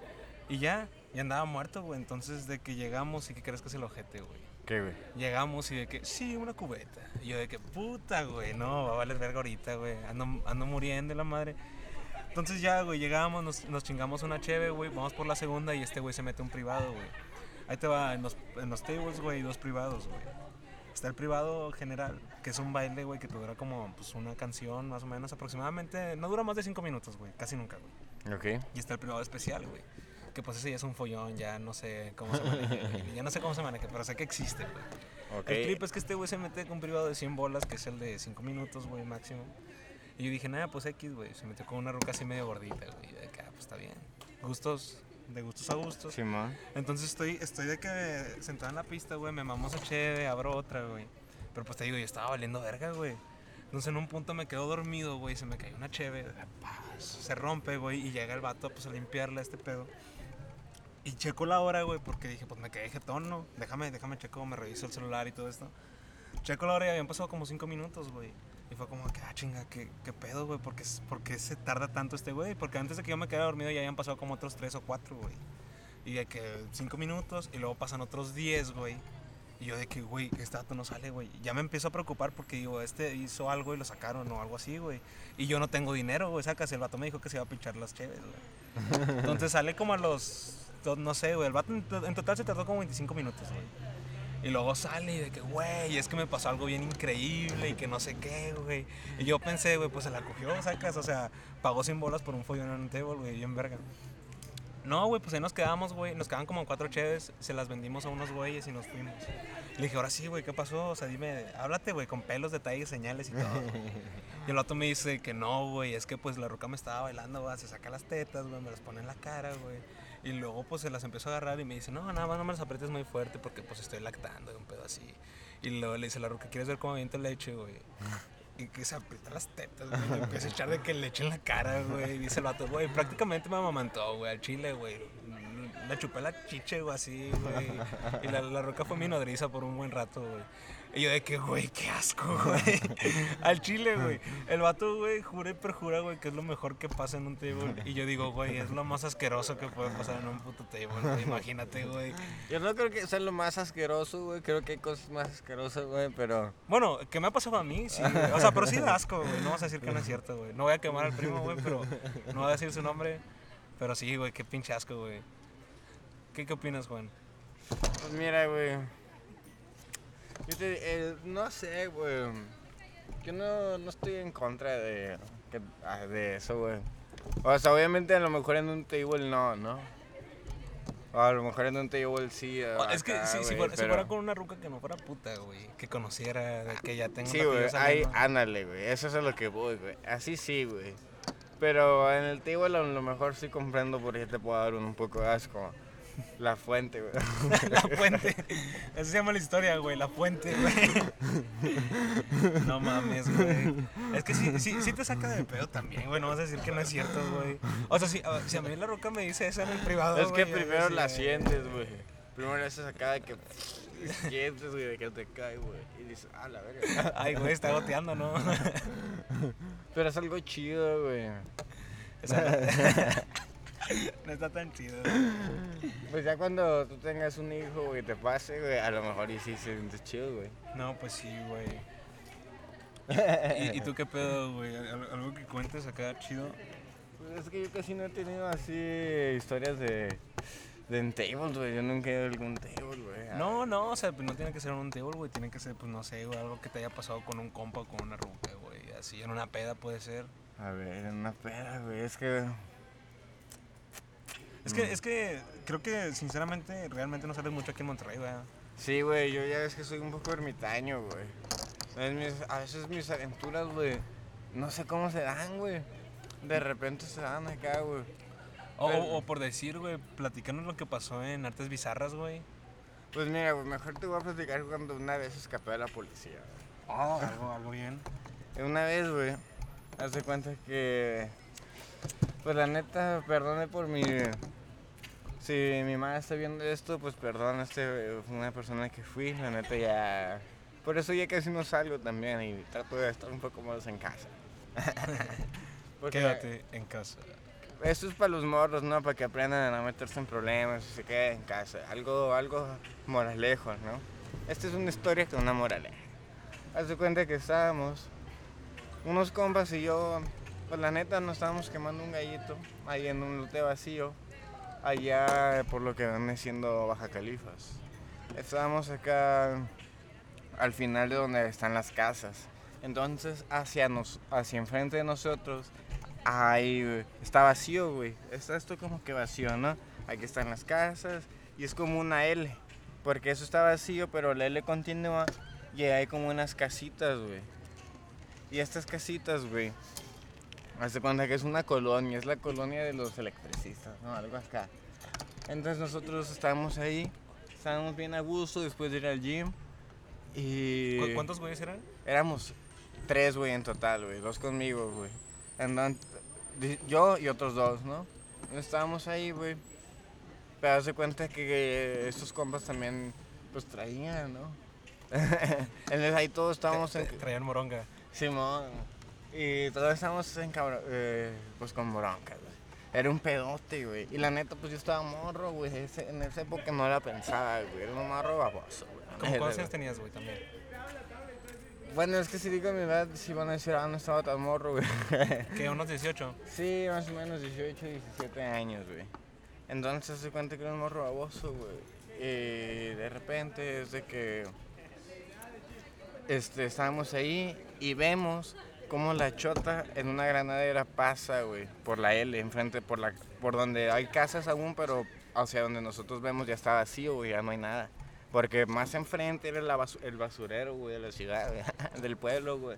Y ya, ya andaba muerto, güey. Entonces, de que llegamos y que crees que es el ojete, güey. ¿Qué, güey? Llegamos y de que, sí, una cubeta. Y yo de que, puta, güey, no, va a valer verga ahorita, güey. Ando, ando muriendo la madre. Entonces ya, güey, llegamos, nos, nos chingamos una cheve, güey. Vamos por la segunda y este güey se mete un privado, güey. Ahí te va, en los, en los tables, güey, dos privados, güey. Está el privado general, que es un baile, güey, que te dura como pues, una canción, más o menos, aproximadamente. No dura más de cinco minutos, güey, casi nunca, güey. Ok. Y está el privado especial, güey. Que pues ese ya es un follón, ya no sé cómo se maneja. güey. (laughs) ya no sé cómo se maneja, pero sé que existe, güey. Ok. El trip es que este güey se mete con un privado de 100 bolas, que es el de 5 minutos, güey, máximo. Y yo dije, nada, pues X, güey. Se metió con una ruca así medio gordita, güey. Y yo de que, ah, pues está bien. Gustos, de gustos a gustos. Simón. Entonces estoy, estoy de que sentado en la pista, güey, me mamamos a chévere, abro otra, güey. Pero pues te digo, yo estaba valiendo verga, güey. Entonces en un punto me quedo dormido, güey, se me cayó una cheve, se rompe, güey, y llega el vato pues a limpiarle a este pedo. Y checo la hora, güey, porque dije, pues me quedé jetón, ¿no? Déjame, déjame checo, me reviso el celular y todo esto. Checo la hora y habían pasado como cinco minutos, güey. Y fue como que, ah, chinga, ¿qué, qué pedo, güey? ¿Por qué, por se tarda tanto este güey? Porque antes de que yo me quedara dormido ya habían pasado como otros tres o cuatro, güey. Y de que cinco minutos y luego pasan otros diez, güey. Y yo de que, güey, que este dato no sale, güey. Ya me empiezo a preocupar porque digo, este hizo algo y lo sacaron o algo así, güey. Y yo no tengo dinero, güey. Sacas, el vato me dijo que se iba a pinchar las cheves, güey. (laughs) Entonces sale como a los, no sé, güey. El vato en, to- en total se tardó como 25 minutos, güey. Y luego sale y de que, güey, es que me pasó algo bien increíble y que no sé qué, güey. Y yo pensé, güey, pues se la cogió, sacas. O sea, pagó sin bolas por un follón en un table, güey, bien verga. No, güey, pues ahí nos quedamos, güey. Nos quedaban como cuatro cheves. Se las vendimos a unos güeyes y nos fuimos. Le dije, ahora sí, güey, ¿qué pasó? O sea, dime, háblate, güey, con pelos, detalles, señales y todo. (laughs) y el otro me dice que no, güey, es que pues la ruca me estaba bailando, güey, se saca las tetas, güey, me las pone en la cara, güey. Y luego pues se las empezó a agarrar y me dice, no, nada más no me las aprietes muy fuerte porque pues estoy lactando y un pedo así. Y luego le dice la ruca, ¿quieres ver cómo aviento leche, güey? (laughs) Que se aprieta las tetas, güey. Le empieza a echar de que leche en la cara, güey. Y dice el vato, güey, prácticamente me amamantó, güey, al chile, güey. Le chupé la chiche, güey, así, güey. Y la, la roca fue mi nodriza por un buen rato, güey. Y yo de que, güey, qué asco, (laughs) güey. Al chile, güey. El vato, güey, jura y perjura, güey, que es lo mejor que pasa en un table. Y yo digo, güey, es lo más asqueroso que puede pasar en un puto table, güey. Imagínate, güey. Yo no creo que sea lo más asqueroso, güey. Creo que hay cosas más asquerosas, güey, pero... Bueno, que me ha pasado a mí, sí. güey. O sea, pero sí da asco, güey. No vas a decir que no es cierto, güey. No voy a quemar al primo, güey, pero no voy a decir su nombre. Pero sí, güey, qué pinche asco, güey. ¿Qué, ¿Qué opinas, Juan? Pues mira, güey. Yo te, eh, no sé, güey. Yo no, no estoy en contra de, ah, de eso, güey. O sea, obviamente a lo mejor en un table no, ¿no? O a lo mejor en un table sí. Oh, es que si, fuera, si pero- fuera con una ruca que no fuera puta, güey. Que conociera, que ya tenga Sí, güey, ahí, ándale, güey. Eso es a lo que voy, güey. Así sí, güey. Pero en el table a lo mejor sí comprendo porque te puedo dar un, un poco de asco. La fuente, güey. (laughs) La fuente. Eso se llama la historia, güey. La fuente, güey. No mames, güey. Es que sí, sí, sí te saca de pedo también, güey. No vas a decir que no es cierto, güey. O sea, si, a- si a mí la roca me dice eso en el privado. Es que güey, primero sí, la güey. sientes, güey. Primero haces acá de que sientes, güey, de que te cae, güey. Y dices, ah, la verga. (laughs) Ay, güey, está goteando, ¿no? Pero es algo chido, güey. O sea, (laughs) (laughs) no está tan chido. Pues ya cuando tú tengas un hijo, güey, te pase, güey, a lo mejor y sí se siente chido, güey. No, pues sí, güey. (laughs) ¿Y, y tú qué pedo, güey? ¿Al- ¿Algo que cuentes acá chido? Pues es que yo casi no he tenido así historias de, de en tables, güey. Yo nunca he ido a algún table, güey. No, no, o sea, pues no tiene que ser un table, güey. Tiene que ser, pues no sé, güey, algo que te haya pasado con un compa o con una ruca, güey. Así, en una peda puede ser. A ver, en una peda, güey. Es que. Es que, es que creo que sinceramente realmente no sales mucho aquí en Monterrey, güey. Sí, güey, yo ya ves que soy un poco ermitaño, güey. A veces mis aventuras, güey, no sé cómo se dan, güey. De repente se dan acá, güey. O, o- o por decir, güey, platicarnos lo que pasó en Artes Bizarras, güey. Pues mira, güey, mejor te voy a platicar cuando una vez escapé de la policía. güey. Algo, algo bien. Una vez, güey, haz de cuenta que. Pues la neta, perdone por mi. Si mi mamá está viendo esto, pues perdón, este fue una persona que fui, la neta ya. Por eso ya casi no salgo también y trato de estar un poco más en casa. (laughs) Porque Quédate en casa. Esto es para los morros, ¿no? Para que aprendan a no meterse en problemas y se queden en casa. Algo, algo moralejo, ¿no? Esta es una historia con una moraleja. Haz de cuenta que estábamos, unos compas y yo, pues la neta nos estábamos quemando un gallito ahí en un lote vacío, allá por lo que viene siendo Baja Califas. Estábamos acá al final de donde están las casas. Entonces, hacia, nos, hacia enfrente de nosotros, ahí güey, está vacío, güey. Esto como que vacío, ¿no? Aquí están las casas y es como una L. Porque eso está vacío, pero la L continúa y hay como unas casitas, güey. Y estas casitas, güey, hace cuenta que es una colonia, es la colonia de los electricistas, ¿no? Algo acá. Entonces nosotros estábamos ahí, estábamos bien a gusto después de ir al gym. Y... ¿Cu- ¿Cuántos güeyes eran? Éramos tres, güey, en total, güey. Dos conmigo, güey. Andan- yo y otros dos, ¿no? Estábamos ahí, güey. Pero haz de cuenta que estos compas también, pues traían, ¿no? (laughs) Entonces ahí todos estábamos en... Traían moronga. Simón. Y todos estábamos en cabro- eh, pues con broncas, güey. Era un pedote, güey. Y la neta, pues yo estaba morro, güey. Ese- en esa época no la pensaba, güey. Era un morro baboso, güey. ¿Cómo cuántos años tenías, güey, también? Bueno, es que si digo mi edad, si van a decir, ah, no estaba tan morro, güey. (laughs) ¿Qué, unos 18? sí, más o menos 18, 17 años, güey. Entonces se cuenta que era un morro baboso, güey. Y de repente es de que este, estábamos ahí y vemos cómo la chota en una granadera pasa, güey, por la L, enfrente, por, la, por donde hay casas aún, pero hacia donde nosotros vemos ya está vacío, güey, ya no hay nada. Porque más enfrente era la basu- el basurero, güey, de la ciudad, güey, (laughs) del pueblo, güey.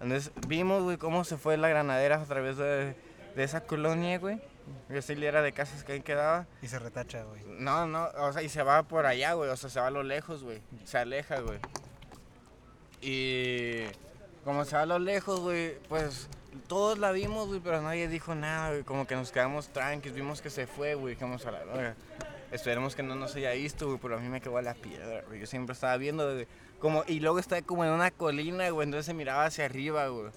Entonces vimos, güey, cómo se fue la granadera a través de, de esa colonia, güey. Esa hilera de casas que ahí quedaba. Y se retacha, güey. No, no, o sea, y se va por allá, güey, o sea, se va a lo lejos, güey. Se aleja, güey. Y como se va a lo lejos, güey, pues todos la vimos, güey, pero nadie dijo nada, güey. Como que nos quedamos tranquilos, vimos que se fue, güey, dijimos a la verga. esperemos que no nos haya visto, güey, pero a mí me quedó la piedra, güey. Yo siempre estaba viendo, güey, como, y luego estaba como en una colina, güey, entonces se miraba hacia arriba, güey.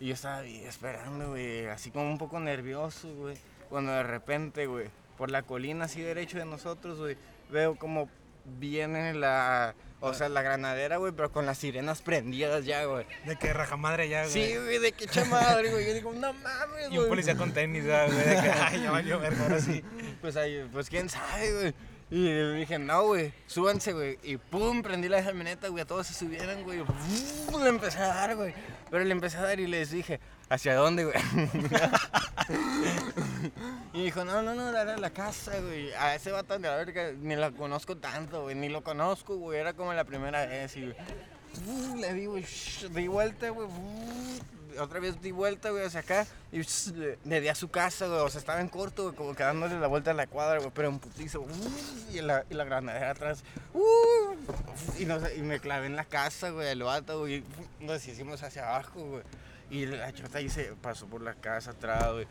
Y yo estaba ahí esperando, güey, así como un poco nervioso, güey. Cuando de repente, güey, por la colina así derecho de nosotros, güey, veo como viene la, o sea, la granadera, güey, pero con las sirenas prendidas ya, güey. De que rajamadre ya, güey. Sí, güey, de que chamadre, güey. Yo digo, no mames, Y un güey. policía con tenis, ya, güey. De que, (laughs) ay, ya valió verga, ahora sí. Pues ahí, pues quién sabe, güey. Y dije, no, güey, súbanse, güey. Y pum, prendí la camioneta, güey, a todos se subieron, güey. Le empecé a dar, güey. Pero le empecé a dar y les dije, ¿hacia dónde, güey? (laughs) y dijo, no, no, no, dale a la casa, güey. A ese vato de la verga ni lo conozco tanto, güey. Ni lo conozco, güey. Era como la primera vez y, uf, le di, güey, di vuelta, güey. uf, Otra vez di vuelta, güey, hacia acá y shh, le, di a su casa, güey. O sea, estaba en corto, güey, como que dándole la vuelta a la cuadra, güey, pero en putizo. uf, y, la, y la granadera atrás. uf, y, no y me clavé en la casa, güey, el vato, güey. uf, Nos hicimos hacia abajo, güey. Y la chota ahí se pasó por la casa atrás, güey.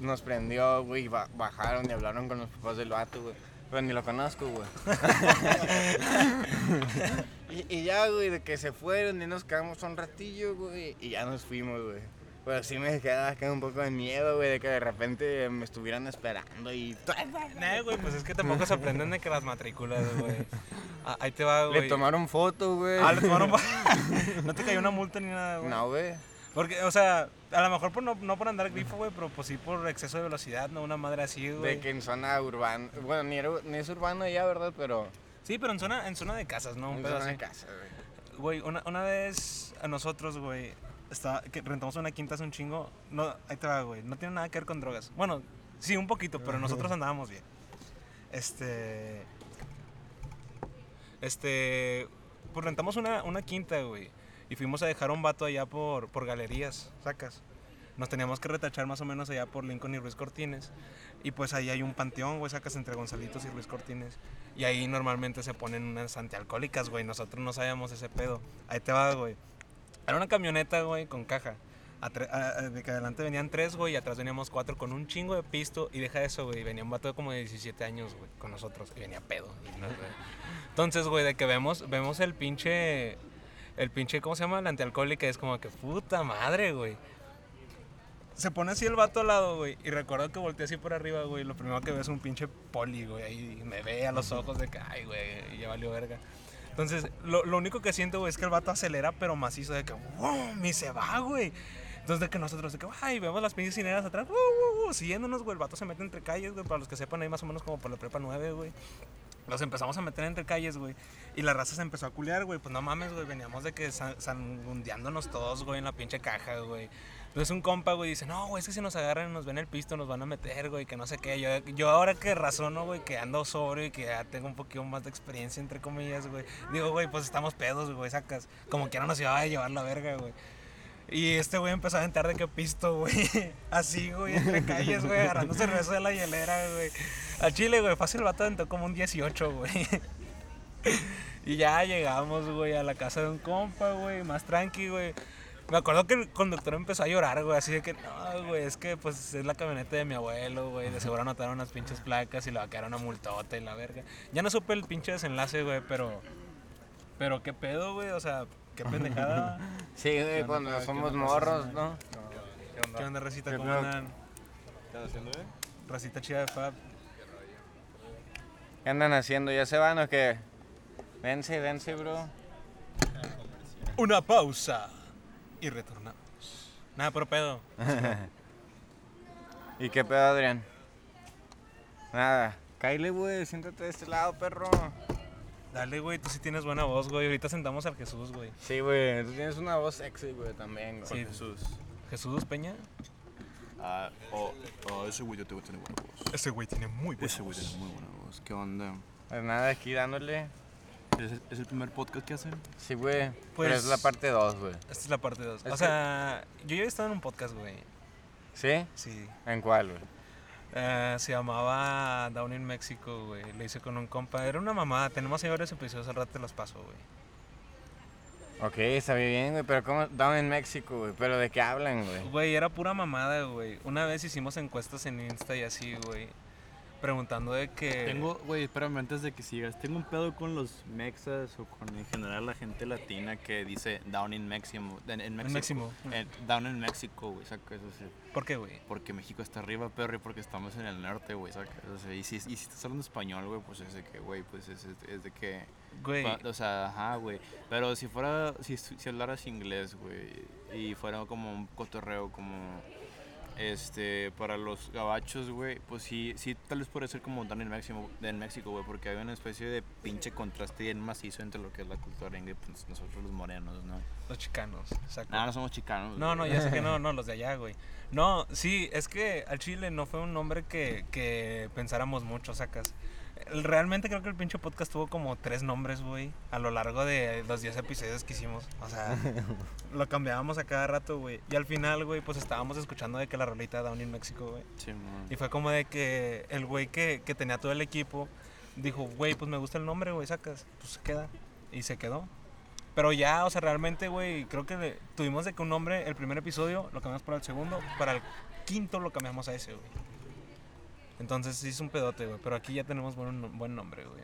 Nos prendió, güey, y ba- bajaron y hablaron con los papás del vato, güey. Pero ni lo conozco, güey. (laughs) y, y ya, güey, de que se fueron y nos quedamos un ratillo, güey, y ya nos fuimos, güey. Pero sí me quedaba acá un poco de miedo, güey, de que de repente me estuvieran esperando y... Nah, güey, pues es que tampoco se aprenden de que las matrículas, güey. Ah, ahí te va, güey. Le tomaron foto, güey. Ah, le tomaron. (laughs) (laughs) no te cayó una multa ni nada, güey. No, güey. Porque, o sea, a lo mejor por no, no por andar grifo, güey, pero pues sí por exceso de velocidad, ¿no? Una madre así, güey. De que en zona urbana... Bueno, ni, era- ni es urbano ya, ¿verdad? Pero... Sí, pero en zona, en zona de casas, ¿no? En zona así. de casa, güey. Güey, una, una vez a nosotros, güey, que rentamos una quinta hace un chingo. No, ahí te va, güey. No tiene nada que ver con drogas. Bueno, sí, un poquito, pero nosotros andábamos bien. Este. Este. Pues rentamos una, una quinta, güey. Y fuimos a dejar un vato allá por, por galerías, sacas. Nos teníamos que retachar más o menos allá por Lincoln y Ruiz Cortines. Y pues ahí hay un panteón, güey, sacas entre Gonzalitos y Ruiz Cortines. Y ahí normalmente se ponen unas antialcohólicas, güey. Nosotros no sabíamos ese pedo. Ahí te va, güey. Era una camioneta, güey, con caja. De que adelante venían tres, güey, y atrás veníamos cuatro con un chingo de pisto. Y deja eso, güey. Venía un vato como de 17 años, güey, con nosotros. Y venía pedo. Entonces, güey, de que vemos, vemos el pinche. El pinche, ¿cómo se llama? La antialcohólica. Es como que puta madre, güey. Se pone así el vato al lado, güey. Y recuerdo que volteé así por arriba, güey. Lo primero que veo es un pinche poli, güey. Ahí me ve a los ojos de que, ay, güey, ya valió verga. Entonces, lo, lo único que siento, güey, es que el vato acelera, pero macizo, de que, ¡wow! Y se va, güey. Entonces, de que nosotros, de que, ¡ay! Vemos las pinches cineras atrás, ¡wow, wow, wow! Siguiéndonos, güey. El vato se mete entre calles, güey. Para los que sepan, ahí más o menos como por la prepa 9, güey. Los empezamos a meter entre calles, güey. Y la raza se empezó a culear, güey. Pues no mames, güey. Veníamos de que san- sangundeándonos todos, güey, en la pinche caja, güey. Entonces un compa, güey, dice, no, güey, es que si nos agarran nos ven el pisto, nos van a meter, güey, que no sé qué. Yo, yo ahora que razono, güey, que ando sobrio y que ya tengo un poquito más de experiencia, entre comillas, güey. Digo, güey, pues estamos pedos, güey, sacas. Como que no nos iba a llevar la verga, güey. Y este güey empezó a aventar de que pisto, güey. (laughs) Así, güey, entre calles, güey, agarrando cerveza de la hielera, güey. Al chile, güey, fácil el vato aventó como un 18, güey. (laughs) Y ya llegamos, güey, a la casa de un compa, güey, más tranqui, güey. Me acuerdo que el conductor empezó a llorar, güey, así de que, no, güey, es que pues es la camioneta de mi abuelo, güey, de seguro anotaron unas pinches placas y le va a quedar una multota y la verga. Ya no supe el pinche desenlace, güey, pero, pero qué pedo, güey, o sea, qué pendejada. (laughs) Sí, güey, cuando somos morros, ¿no? ¿Qué onda, Racita? ¿Qué ¿Cómo pedo? andan? ¿Qué estás haciendo, eh? Racita chida de Fab. ¿Qué andan haciendo? ¿Ya se van o qué? Vence, vence, bro. Una pausa y retornamos. Nada, pero pedo. (laughs) ¿Y qué pedo, Adrián? Nada. Cáile, güey, siéntate de este lado, perro. Dale, güey, tú sí tienes buena voz, güey. Ahorita sentamos al Jesús, güey. Sí, güey, tú tienes una voz sexy, güey, también, güey. Sí. Jesús. Jesús Peña. Ah, oh, oh, ese güey yo tengo que tener buena voz. Ese güey tiene muy buena Ese güey tiene muy buena voz. ¿Qué onda? Pues nada, aquí dándole. ¿Es, es el primer podcast que hacen? Sí, güey. Pues- Pero es la parte 2, güey. Esta es la parte 2. Es O sea, yo ya he estado en un podcast, güey. ¿Sí? Sí. ¿En cuál, güey? Eh, se llamaba Down in Mexico, güey. Lo hice con un compa. Era una mamada. Tenemos ahí varios episodios. Al rato te los paso, güey. Ok, está bien, güey, pero ¿cómo? Down en México, güey. ¿Pero de qué hablan, güey? Güey, era pura mamada, güey. Una vez hicimos encuestas en Insta y así, güey. Preguntando de que... Tengo, güey, espérame antes de que sigas. Tengo un pedo con los mexas o con en general la gente latina que dice down in Mexico. En, en México. En- down in Mexico, güey, saca eso sí. ¿Por qué, güey? Porque México está arriba, perro, y porque estamos en el norte, güey, saca o sea, y, si, y si estás hablando español, güey, pues es de que, güey, pues es, de que... Güey. o sea, ajá, güey. Pero si fuera, si, si hablaras inglés, güey, y fuera como un cotorreo como... Este, para los gabachos, güey, pues sí, sí, tal vez puede ser como down in México, en México, güey, porque hay una especie de pinche contraste bien macizo entre lo que es la cultura inglés, pues nosotros los morenos, ¿no? Los chicanos, exacto. No, no somos chicanos. No, no, güey. ya sé que no, (laughs) no, los de allá, güey. No, sí, es que al chile no fue un nombre que, que pensáramos mucho, sacas. Realmente creo que el pinche podcast tuvo como tres nombres, güey, a lo largo de los 10 episodios que hicimos. O sea, (laughs) lo cambiábamos a cada rato, güey. Y al final, güey, pues estábamos escuchando de que la rolita Down in México, güey. Sí. Y fue como de que el güey que, que tenía todo el equipo dijo, güey, pues me gusta el nombre, güey, sacas, pues se queda. Y se quedó. Pero ya, o sea, realmente, güey, creo que le- tuvimos de que un nombre, el primer episodio lo cambiamos para el segundo, para el quinto lo cambiamos a ese, güey. Entonces sí es un pedote, güey, pero aquí ya tenemos buen, buen nombre, güey.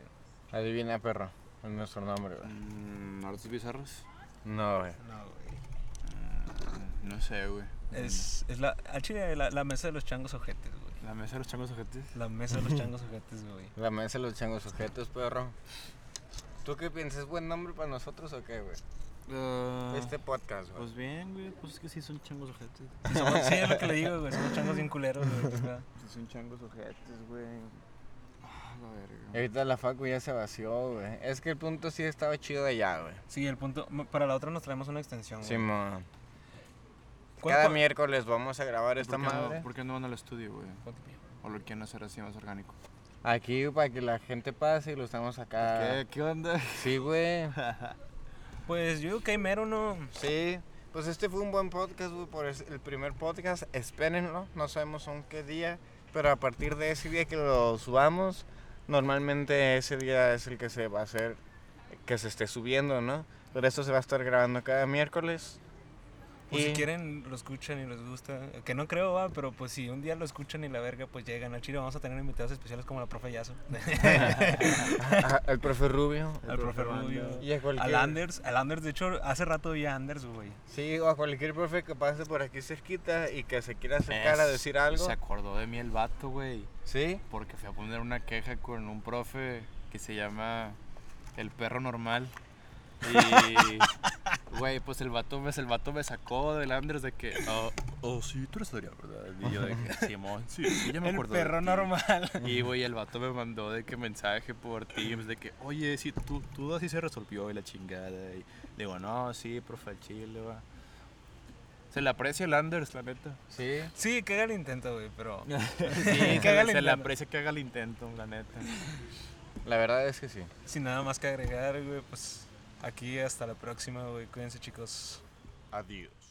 Adivina, perro. Es nuestro nombre, güey. Mm, ¿Artes bizarros? No, güey. No, güey. Mm, no sé, güey. Es, es la, al chile, la, la mesa de los changos ojetes, güey. ¿La mesa de los changos ojetes? La mesa de los (laughs) changos ojetes, güey. La mesa de los changos sujetos, perro. ¿Tú qué piensas? ¿Es buen nombre para nosotros o qué, güey? Ah, Este podcast, güey. Pues bien, güey, pues es que sí son changos ojetes. Sí, somos- sí, es lo que le digo, güey. Somos changos bien culeros, güey. pues. Sí son changos ojetes, güey. Ah, la verga. Ahorita la facu ya se vació, güey. Es que el punto sí estaba chido de allá, güey. Sí, el punto. Para la otra nos traemos una extensión, güey. Simón. ¿Cuál- Cada miércoles vamos a grabar esta ¿Por qué, madre. no, ¿Por qué no van al estudio, güey? ¿O lo quieren hacer así más orgánico? Aquí para que la gente pase y lo estamos acá. ¿Qué, ¿Qué onda? Sí, güey. (laughs) Pues yo digo que mero, ¿no? Sí. Pues este fue un buen podcast, por el primer podcast. Espérenlo. No sabemos aún qué día. Pero a partir de ese día que lo subamos, normalmente ese día es el que se va a hacer, que se esté subiendo, ¿no? Pero esto se va a estar grabando cada miércoles. Pues Y- si quieren, lo escuchan y les gusta. Que no creo, va, pero pues si un día lo escuchan y la verga, pues llegan al Chile. Vamos a tener invitados especiales como la profe Yaso. a- (laughs) (laughs) al profe Rubio. al profe Rubio. Y a cualquier, Al Anders. Al Anders, de hecho, hace rato vi a Anders, güey. Sí, o a cualquier profe que pase por aquí cerquita y que se quiera acercar a decir algo. Se acordó de mí el vato, güey. Sí. Porque fui a poner una queja con un profe que se llama El Perro Normal. Y, (laughs) güey, pues el vato, me- el vato me sacó del Anders de que, oh, oh, sí, tú eres Adrián, ¿verdad? Y yo de que, (laughs) Simón, sí, sí, ya me El acuerdo perro ti". normal. Y, güey, el vato me mandó de que mensaje por Teams de que, oye, sí, tú, tú así se resolvió y la chingada. Y digo, no, sí, profe, al chile, va. Se le aprecia el Anders, la neta. Sí. Sí, que haga el intento, güey, pero. (laughs) (laughs) Sí, que haga el se le intento. aprecia que haga el intento, la neta. La verdad es que sí. Sin nada más que agregar, güey, pues aquí hasta la próxima. Cuídense, chicos. Adiós.